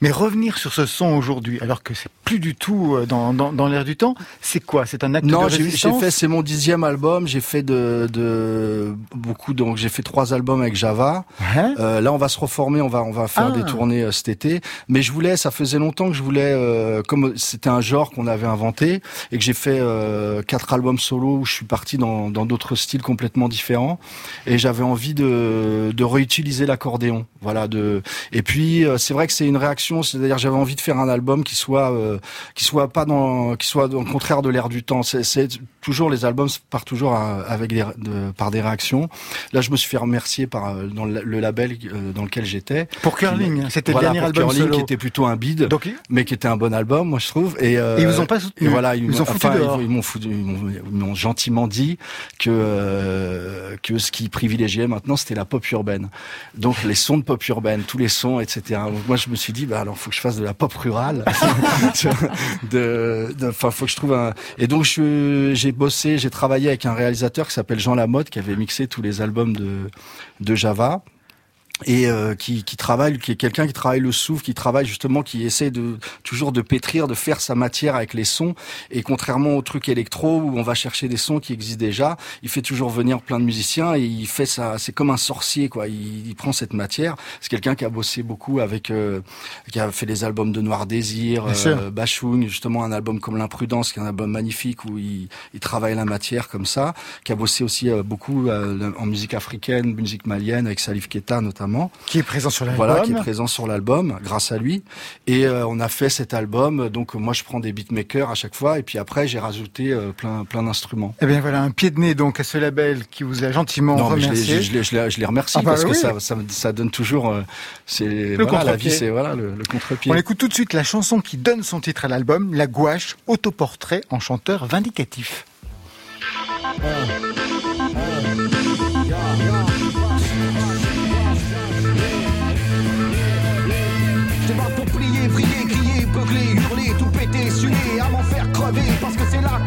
Mais revenir sur ce son aujourd'hui, alors que c'est plus du tout euh, dans, dans, dans l'air du temps, c'est quoi? C'est un acte non, de résistance j'ai fait, c'est mon dixième album. J'ai fait de, de beaucoup, donc j'ai fait trois albums avec Java. Euh, là, on va se reformer, on va on va faire des ah. tournées euh, cet été. Mais je voulais, ça faisait longtemps que je voulais, euh, comme c'était un genre qu'on avait inventé et que j'ai fait euh, quatre albums solo où je suis parti dans dans d'autres styles complètement différents et j'avais envie de de réutiliser l'accordéon. Voilà. De et puis c'est vrai que c'est une réaction c'est-à-dire j'avais envie de faire un album qui soit euh, qui soit pas dans qui soit dans le contraire de l'air du temps. C'est toujours les albums partent toujours avec des, par des réactions. Là, je me suis fait remercier par euh, dans le, label euh, dans lequel j'étais. Pour Curling, c'était le dernier album Curling qui était plutôt un bid, mais qui était un bon album, moi je trouve. Et, ils vous ont pas soutenu. Voilà, ils, foutu ils m'ont gentiment dit que que ce qui privilégiait maintenant c'était la pop urbaine. Donc les sons de pop urbaine, tous les sons, etc. Donc, moi je me suis dit bah alors faut que je fasse de la pop rurale. de, enfin faut que je trouve un. Et donc j'ai bossé, j'ai travaillé avec un réalisateur qui s'appelle Jean Lamotte qui avait mixé tous les albums de de Java et euh, qui, qui, travaille, qui est quelqu'un qui travaille le souffle, qui travaille justement, qui essaie de toujours de pétrir, de faire sa matière avec les sons. Et contrairement au truc électro où on va chercher des sons qui existent déjà, il fait toujours venir plein de musiciens et il fait ça. C'est comme un sorcier, quoi. Il, il prend cette matière. C'est quelqu'un qui a bossé beaucoup avec, euh, qui a fait des albums de Noir Désir, euh, Bachung, justement un album comme l'Imprudence, qui est un album magnifique où il, il travaille la matière comme ça. Qui a bossé aussi euh, beaucoup en musique africaine, musique malienne avec Salif Keita notamment. Qui est présent sur l'album. Voilà, qui est présent sur l'album, grâce à lui. Et euh, on a fait cet album. Donc moi, je prends des beatmakers à chaque fois, et puis après, j'ai rajouté euh, plein, plein d'instruments. Eh bien voilà, un pied de nez donc à ce label qui vous a gentiment non, remercié. Je, je, je, les remercie ah bah parce que ça, ça, ça, donne toujours. Euh, c'est voilà, la vie, c'est voilà le, le contre-pied. On écoute tout de suite la chanson qui donne son titre à l'album, La Gouache, autoportrait en chanteur vindicatif. parce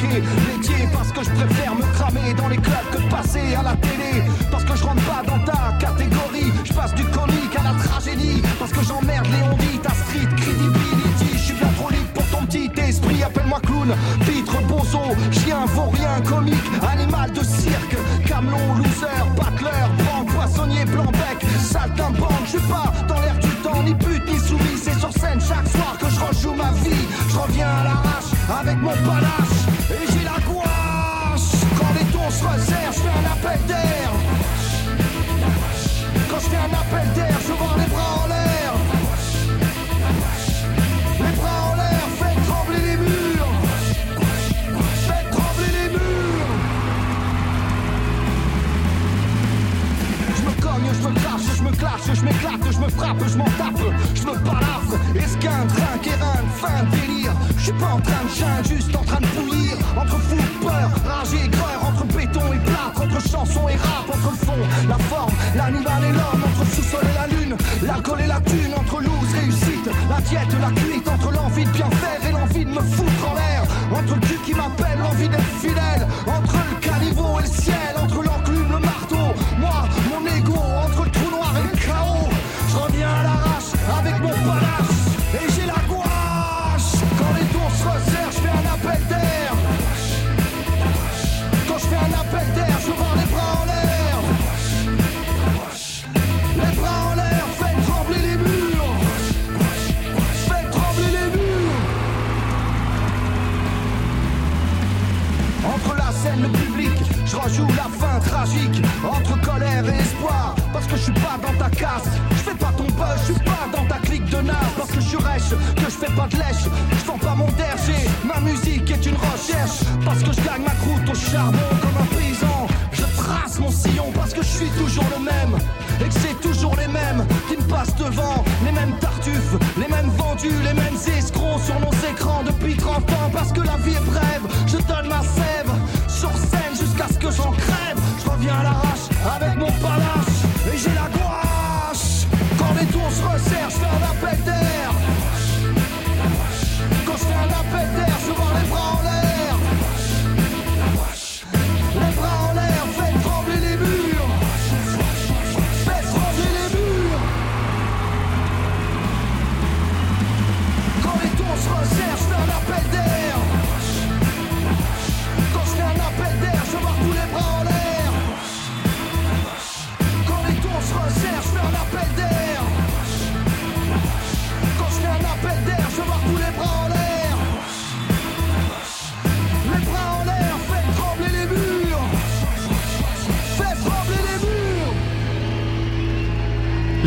métier, parce que je préfère me cramer dans les clubs que de passer à la télé, parce que je rentre pas dans ta catégorie, je passe du comique à la tragédie, parce que j'emmerde Léon dit ta street credibility, je suis bien trop pour ton petit esprit, appelle-moi clown, vitre, bozo, chien, vaurien, comique, animal de cirque, camelon, loser, battler, banque, poissonnier, blanc bec, saltimbanque, je suis pas dans l'air du temps, ni pute, ni soumis, c'est sur scène chaque soir que je rejoue ma vie, je reviens à l'arrache avec mon panache Je fais un appel d'air. Quand je fais un appel d'air, je vois les bras en l'air. Les bras en l'air, faites trembler les murs. Faites trembler les murs. Je me cogne, je me crache, je me clash, je m'éclate, je me frappe, je m'en tape, je me balafre. Esquin, trinque, éreinte, fin, délire? Je suis pas en train de chien, juste en train de bouillir. Entre fou, rage et aigreur, entre béton et plâtre, entre chanson et rap, entre fond, la forme, l'animal et l'homme, entre sous-sol et la lune, l'alcool et la thune, entre loose, réussite, la diète, la cuite, entre l'envie de bien faire et l'envie de me foutre en l'air, entre le cul qui m'appelle, l'envie d'être fidèle, entre le caniveau et le ciel, entre l'enclume, comme un paysan. Je trace mon sillon parce que je suis toujours le même. Et que c'est toujours les mêmes qui me passent devant. Les mêmes tartuffes, les mêmes vendus, les mêmes escrocs sur nos écrans depuis 30 ans. Parce que la vie est brève, je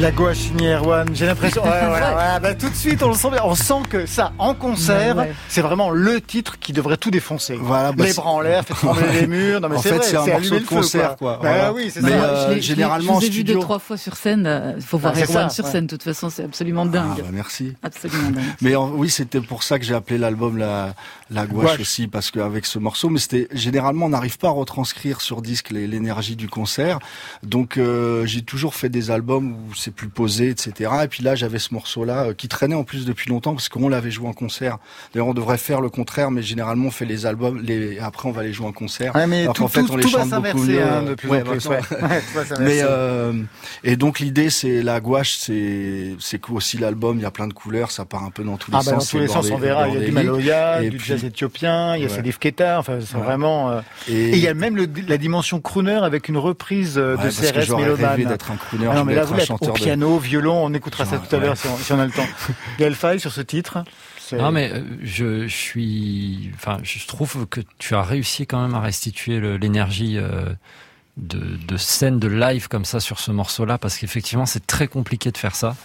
La gouache Erwan, j'ai l'impression. Ouais, ouais, ouais, bah, tout de suite, on le sent bien. On sent que ça, en concert, c'est vraiment le titre qui devrait tout défoncer. Voilà, bah, les bras en l'air, fait trembler les murs. Non, mais En c'est fait, vrai, c'est un morceau de concert, quoi. Bah Voilà. oui, c'est Mais, ça. euh, Je l'ai- généralement, je vu studio- deux trois fois sur scène. Il faut voir Ah, Erwan ça, sur scène. De toute façon, c'est absolument dingue. Ah, bah, merci. Absolument dingue. Mais en- oui, c'était pour ça que j'ai appelé l'album la, la gouache, Gouache. aussi, parce qu'avec ce morceau, mais c'était généralement on n'arrive pas à retranscrire sur disque l'énergie du concert. Donc euh, j'ai toujours fait des albums où c'est plus posé, etc. Et puis là, j'avais ce morceau-là euh, qui traînait en plus depuis longtemps parce qu'on l'avait joué en concert. D'ailleurs, on devrait faire le contraire, mais généralement on fait les albums, les après on va les jouer en concert. Ouais, mais Alors tout, qu'en fait, tout- on les chante beaucoup mieux. hein, de plus Ouais, en plus. Ouais. Mais euh, et donc l'idée c'est la gouache, c'est c'est aussi l'album, il y a plein de couleurs, ça part un peu dans tous les Ah bah dans sens. tous les sens, on verra. Il y a du. Maloya, du puis- jazz éthiopien, il y a. Salif Keita. Enfin, c'est vraiment. euh, Et- Et il y a même le- la dimension crooner avec une reprise euh, de CRS rêvé d'être un crooner, Ah non, mais là, vous un chanteur de- piano, violon. On écoutera ça tout à l'heure si, on- si on a le temps. Gaël Faye sur ce titre. Non mais euh, je, je suis, enfin, je trouve que tu as réussi quand même à restituer l'énergie euh, de, de scène, de live comme ça sur ce morceau-là, parce qu'effectivement c'est très compliqué de faire ça.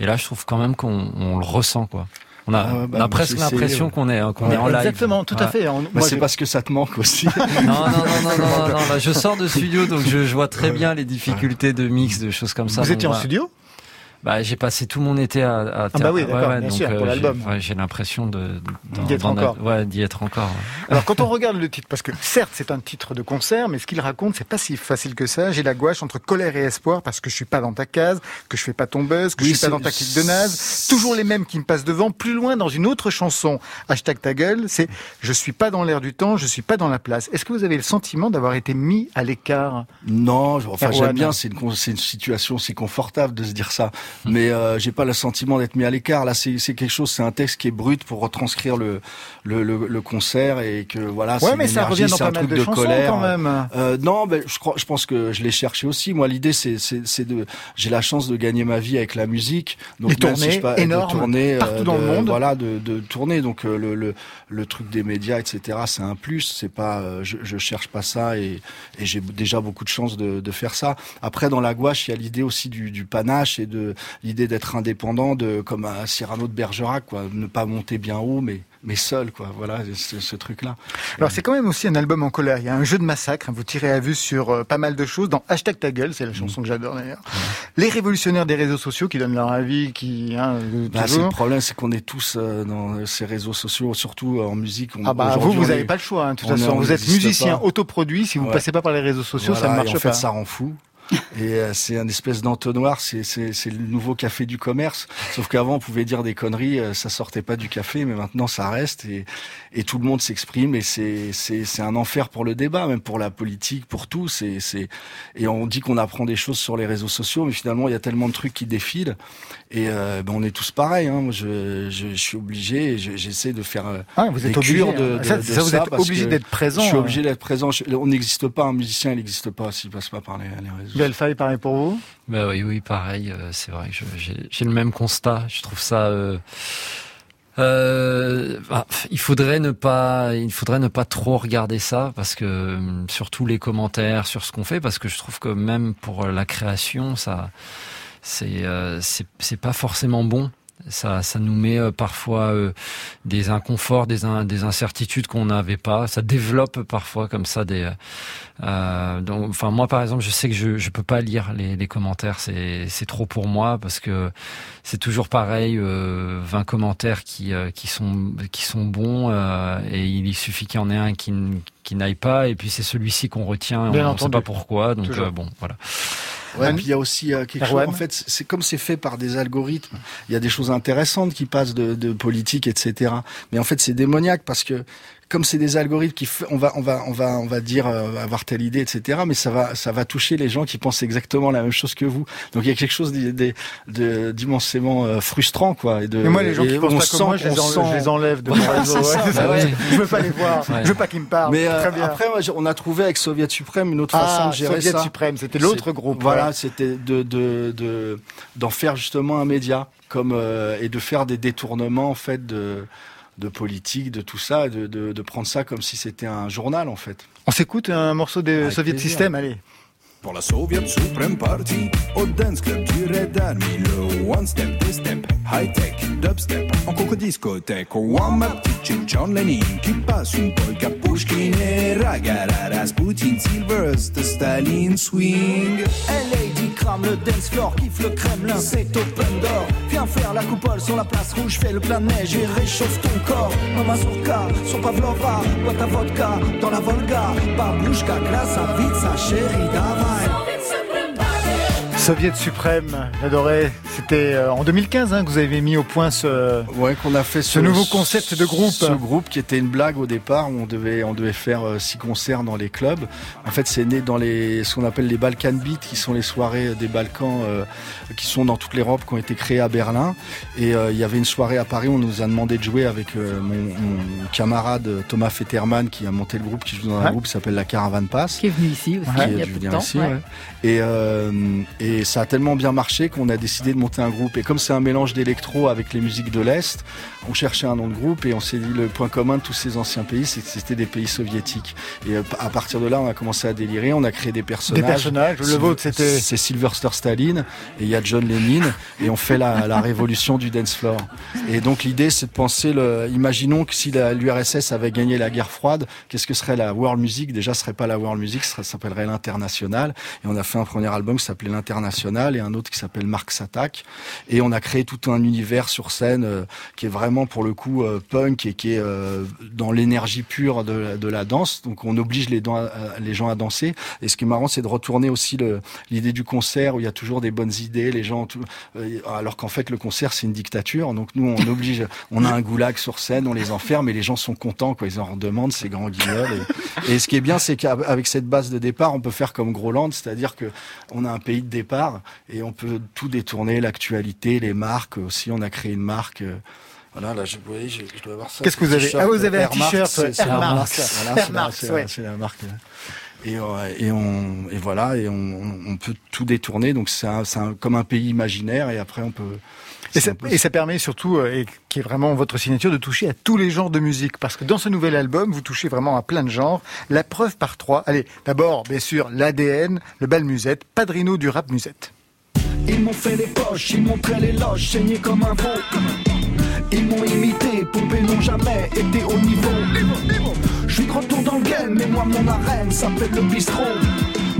Et là, je trouve quand même qu'on on le ressent, quoi. On a, Ah bah, on a moi, presque l'impression ouais. qu'on est, qu'on Ouais, est en live. Exactement, tout à fait. On- Bah, moi, c'est je- parce que ça te manque aussi. Non, non, non, non, non, non, non, je sors de studio, donc je, je vois très bien les difficultés de mix, de choses comme ça. Vous donc, étiez en studio? Bah, j'ai passé tout mon été à, à Ah bah oui, d'accord, ouais, bien donc, sûr, pour euh, l'album. j'ai- ouais, J'ai l'impression de D'y être d'en encore. Ouais, d'y être encore. ouais. Alors quand on regarde le titre, parce que certes c'est un titre de concert, mais ce qu'il raconte c'est pas si facile que ça. J'ai la gouache entre colère et espoir parce que je suis pas dans ta case, que je fais pas ton buzz, que Oui, je suis pas c'est- dans ta clique de naze. Toujours les mêmes qui me passent devant. Plus loin dans une autre chanson, hashtag ta gueule, c'est je suis pas dans l'air du temps, je suis pas dans la place. Est-ce que vous avez le sentiment d'avoir été mis à l'écart? Non, enfin Erwan. j'aime bien, c'est une, c'est une situation si confortable de se dire ça, mais euh, j'ai pas le sentiment d'être mis à l'écart. Là, c'est quelque chose, c'est un texte qui est brut pour retranscrire le le, le, le concert et que voilà. Ouais, mais une ça énergie, revient dans pas mal de chansons, colère. quand même. Euh, non, ben je crois, je pense que je l'ai cherché aussi. Moi, l'idée, c'est c'est de, j'ai la chance de gagner ma vie avec la musique, donc Les si tournées je pas- énormes, de tourner euh, partout dans de- le monde. Voilà, de, de tourner. Donc euh, le, le le truc des médias, etc. C'est un plus. C'est pas, euh, je, je cherche pas ça et, et j'ai déjà beaucoup de chance de, de faire ça. Après, dans la gouache, il y a l'idée aussi du, du panache et de l'idée d'être indépendant, de comme un Cyrano de Bergerac, quoi, ne pas monter bien haut, mais mais seul, quoi. Voilà, ce, ce truc-là. Alors c'est quand même aussi un album en colère. Il y a un jeu de massacre. hein. Vous tirez à vue sur euh, pas mal de choses. Dans Hashtag ta gueule, c'est la chanson que j'adore d'ailleurs. Les révolutionnaires des réseaux sociaux qui donnent leur avis, qui hein, Bah, c'est le problème, c'est qu'on est tous euh, dans ces réseaux sociaux, surtout euh, en musique. On, Ah bah vous, vous n'avez pas le choix. hein, de toute façon, on vous êtes musicien pas. autoproduit. Si vous Ouais. passez pas par les réseaux sociaux, ça ne et marche en fait, pas. ça rend fou. Et euh, c'est un espèce d'entonnoir, c'est c'est c'est le nouveau café du commerce. Sauf qu'avant, on pouvait dire des conneries, euh, ça sortait pas du café, mais maintenant ça reste et et tout le monde s'exprime et c'est c'est c'est un enfer pour le débat, même pour la politique, pour tout. C'est c'est et on dit qu'on apprend des choses sur les réseaux sociaux, mais finalement il y a tellement de trucs qui défilent et euh, ben, on est tous pareils. Hein. Moi, je, je je suis obligé, je- j'essaie de faire euh, Ah, vous des êtes obligé, cures hein. de, de, Ça, de ça, vous ça êtes parce obligé d'être présent, Je suis hein. obligé d'être présent. On n'existe pas, un musicien, il n'existe pas s'il passe pas par les, les réseaux. Gaël pareil pour vous? Bah oui, oui, pareil. euh, c'est vrai j'ai le même constat. Je trouve ça. euh, euh, bah, il faudrait ne pas, il faudrait ne pas trop regarder ça parce que surtout les commentaires sur ce qu'on fait, parce que je trouve que même pour la création, ça, c'est, c'est pas forcément bon ça, ça nous met euh, parfois euh, des inconforts, des, des incertitudes qu'on n'avait pas. Ça développe parfois comme ça des. Euh, donc, enfin moi par exemple, je sais que je je peux pas lire les, les commentaires. C'est c'est trop pour moi parce que c'est toujours pareil. Euh, 20 commentaires qui qui sont qui sont bons et il suffit qu'il y en ait un qui qui n'aille pas et puis c'est celui-ci qu'on retient. on ne sait pas pourquoi. Donc bon voilà. Ouais, puis il y a aussi euh, quelque chose. En fait, c'est comme c'est fait par des algorithmes. Il y a des choses intéressantes qui passent de, de politique, etc. Mais en fait, c'est démoniaque parce que comme c'est des algorithmes qui on va on va on va on va dire euh, avoir telle idée etc mais ça va ça va toucher les gens qui pensent exactement la même chose que vous. Donc il y a quelque chose d'immensément euh, frustrant quoi et de mais moi les gens qui pensent pas comme moi je les, enlève de mon réseau je veux pas les voir. Je veux pas qu'ils me parlent. Mais euh, après on a trouvé avec Soviet Suprême une autre ah, façon de gérer Soviet Suprême c'était l'autre groupe voilà c'était de de d'en faire justement un média comme et de faire des détournements en fait de de politique, de tout ça, de, de, de prendre ça comme si c'était un journal en fait. On s'écoute un morceau des Soviet System, allez. Pour la Soviet Supreme Party, au dance club du Red Army, le one step, two step, high tech, dubstep, en coco discothèque, au one ma petite John Lennon qui passe une polka Pushkin et Ragara Rasputin, Silverst, Stalin swing. Lady le dance floor, kiffe le Kremlin, c'est open door. Viens faire la coupole sur la place rouge, fais le plein de neige et réchauffe ton corps. Mama Surka, sur Pavlova, bois ta vodka dans la Volga. Babouchka, glace à vite sa chérie d'avant. Soviet suprême, j'adorais. C'était euh, en 2015 hein, que vous avez mis au point ce, ouais, qu'on a fait ce, nouveau concept de groupe. Ce groupe qui était une blague au départ où on devait on devait faire euh, six concerts dans les clubs. En fait, c'est né dans les ce qu'on appelle les Balkan Beats, qui sont les soirées des Balkans euh, qui sont dans toute l'Europe, qui ont été créées à Berlin. Et il y avait une soirée à Paris, on nous a demandé de jouer avec mon, camarade Thomas Fetterman qui a monté le groupe, qui joue dans un groupe qui s'appelle la Caravan Pass, qui est venu ici aussi il y a peu de temps. Ici, et, et ça a tellement bien marché qu'on a décidé de monter un groupe. Et comme c'est un mélange d'électro avec les musiques de l'Est, on cherchait un nom de groupe et on s'est dit le point commun de tous ces anciens pays, c'est que c'était des pays soviétiques. Et euh, à partir de là, on a commencé à délirer, on a créé des personnages. Des personnages, le vôtre c'était... C'est Sylvester Stalin et il y a John Lennon et on fait la, la révolution du dance floor. Et donc l'idée, c'est de penser, le, imaginons que si l'URSS avait gagné la guerre froide, qu'est-ce que serait la world music? Déjà, ce serait pas la world music, ça s'appellerait l'international. Et on a fait un premier album qui s'appelait l'international et un autre qui s'appelle Marx Attack. Et on a créé tout un univers sur scène euh, qui est vraiment pour le coup euh, punk et qui est euh, dans l'énergie pure de, la danse. Donc on oblige les, gens à danser. Et ce qui est marrant, c'est de retourner aussi l'idée du concert où il y a toujours des bonnes idées, les gens, alors qu'en fait le concert c'est une dictature. Donc nous on oblige, on a un goulag sur scène, on les enferme et les gens sont contents quoi. Ils en demandent ces grands guignols. Et, et ce qui est bien, c'est qu'avec cette base de départ, on peut faire comme Groland, c'est-à-dire que on a un pays de départ et on peut tout détourner, l'actualité, les marques aussi. On a créé une marque. Euh, voilà, là, je, voyez, je, je dois avoir ça. Qu'est-ce que vous avez Ah, vous avez un t-shirt. C'est la marque. Et, euh, et, on, et voilà, et on, on peut tout détourner. Donc c'est comme un pays imaginaire, et après on peut. Et ça, et ça, permet surtout, euh, et qui est vraiment votre signature, de toucher à tous les genres de musique. Parce que dans ce nouvel album, vous touchez vraiment à plein de genres. La preuve par trois. Allez, d'abord, bien sûr, l'ADN, le bal musette, padrino du rap musette. Ils m'ont fait les poches, ils montraient les loges, saigné comme un veau. Ils m'ont imité, poupées n'ont jamais été au niveau. Je suis grand tour dans le game, mais moi mon arène s'appelle le bistrot.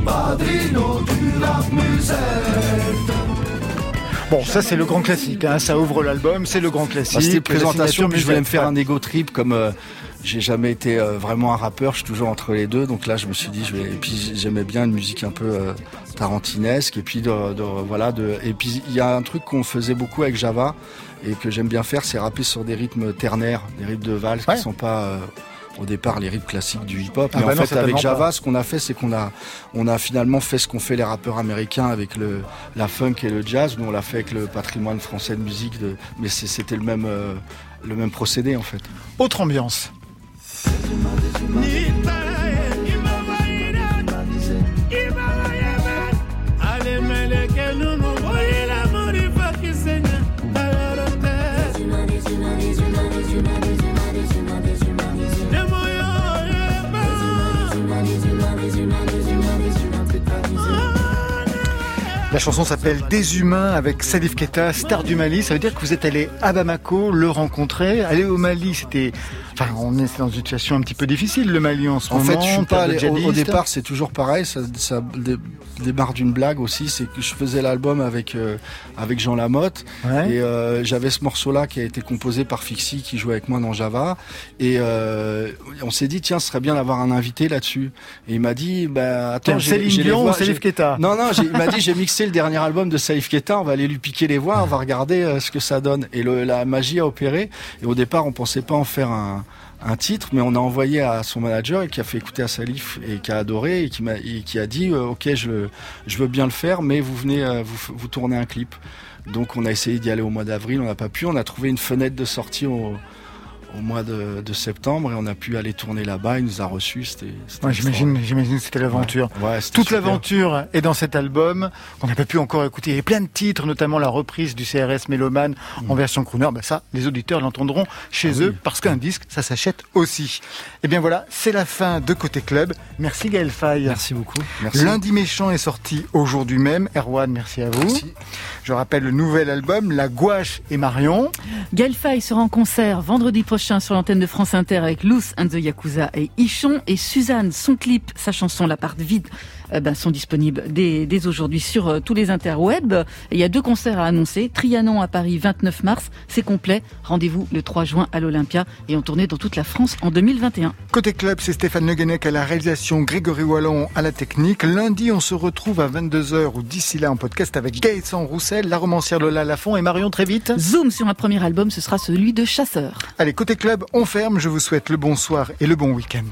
Padrino du rap musette. Bon, ça c'est le grand classique, hein. ça ouvre l'album, c'est le grand classique. Bah, C'était présentation, puis je voulais me faire un ego trip comme euh, j'ai jamais été euh, vraiment un rappeur, je suis toujours entre les deux, donc là je me suis dit, je vais... et puis j'aimais bien une musique un peu euh, tarantinesque, et puis de, voilà, de, et puis il y a un truc qu'on faisait beaucoup avec Java et que j'aime bien faire, c'est rapper sur des rythmes ternaires, des rythmes de valse qui sont pas euh, au départ les rythmes classiques du hip-hop. Ah mais bah en fait, avec Java, ce qu'on a fait, c'est qu'on a, on a finalement fait ce qu'ont fait les rappeurs américains avec le, la funk et le jazz. Nous, on l'a fait avec le patrimoine français de musique, de, mais c'était le même, le même procédé en fait. Autre ambiance. La chanson s'appelle Des humains avec Salif Keita, star du Mali. Ça veut dire que vous êtes allé à Bamako le rencontrer. Aller au Mali, c'était Enfin, on est dans une situation un petit peu difficile, le Mali en ce moment. En fait, je suis pas allé, au, départ, c'est toujours pareil. Ça, ça démarre d'une blague aussi. C'est que je faisais l'album avec euh, avec Jean Lamotte et euh, j'avais ce morceau-là qui a été composé par Fixie qui joue avec moi dans Java. Et euh, on s'est dit tiens, ce serait bien d'avoir un invité là-dessus. Et il m'a dit bah attends, j'ai Dion ou Salif Keita Non non, il m'a dit j'ai mixé le dernier album de Salif Keita. On va aller lui piquer les voix, on va regarder ce que ça donne. Et le, la magie a opéré. Et au départ, on pensait pas en faire un un titre, mais on a envoyé à son manager et qui a fait écouter à Salif et qui a adoré et qui m'a qui a dit euh, ok je je veux bien le faire, mais vous venez euh, vous vous tournez un clip. Donc on a essayé d'y aller au mois d'avril, on n'a pas pu, on a trouvé une fenêtre de sortie au, au mois de, de, septembre et on a pu aller tourner là-bas. Il nous a reçus. C'était, ouais, j'imagine, j'imagine que c'était l'aventure. Ouais, Toute l'aventure est dans cet album qu'on n'a pas pu encore écouter. Il y a plein de titres, notamment la reprise du CRS Méloman en mm. version crooner. Ben ça, les auditeurs l'entendront chez ah eux parce qu'un disque, ça s'achète aussi. Et eh bien voilà, c'est la fin de Côté Club. Merci Gaël Faye. Merci beaucoup. Merci. Lundi méchant est sorti aujourd'hui même. Erwan, merci à vous. Merci. Je rappelle le nouvel album, La Gouache et Marion. Gaël Faye sera en concert vendredi prochain sur l'antenne de France Inter avec Loose and the Yakuza et Ichon et Suzanne, son clip, sa chanson La part vide ben, sont disponibles dès, dès aujourd'hui sur euh, tous les interwebs. il y a deux concerts à annoncer. Trianon à Paris 29 mars, c'est complet. Rendez-vous le 3 juin à l'Olympia et en tournée dans toute la France en 2021. Côté club, c'est Stéphane Neguenec à la réalisation, Grégory Wallon à la technique. Lundi, on se retrouve à 22h ou d'ici là en podcast avec Gaëtan Roussel, la romancière Lola Lafont et Marion très vite. Zoom sur un premier album, ce sera celui de Chasseur. Allez, côté club, on ferme. Je vous souhaite le bonsoir et le bon week-end.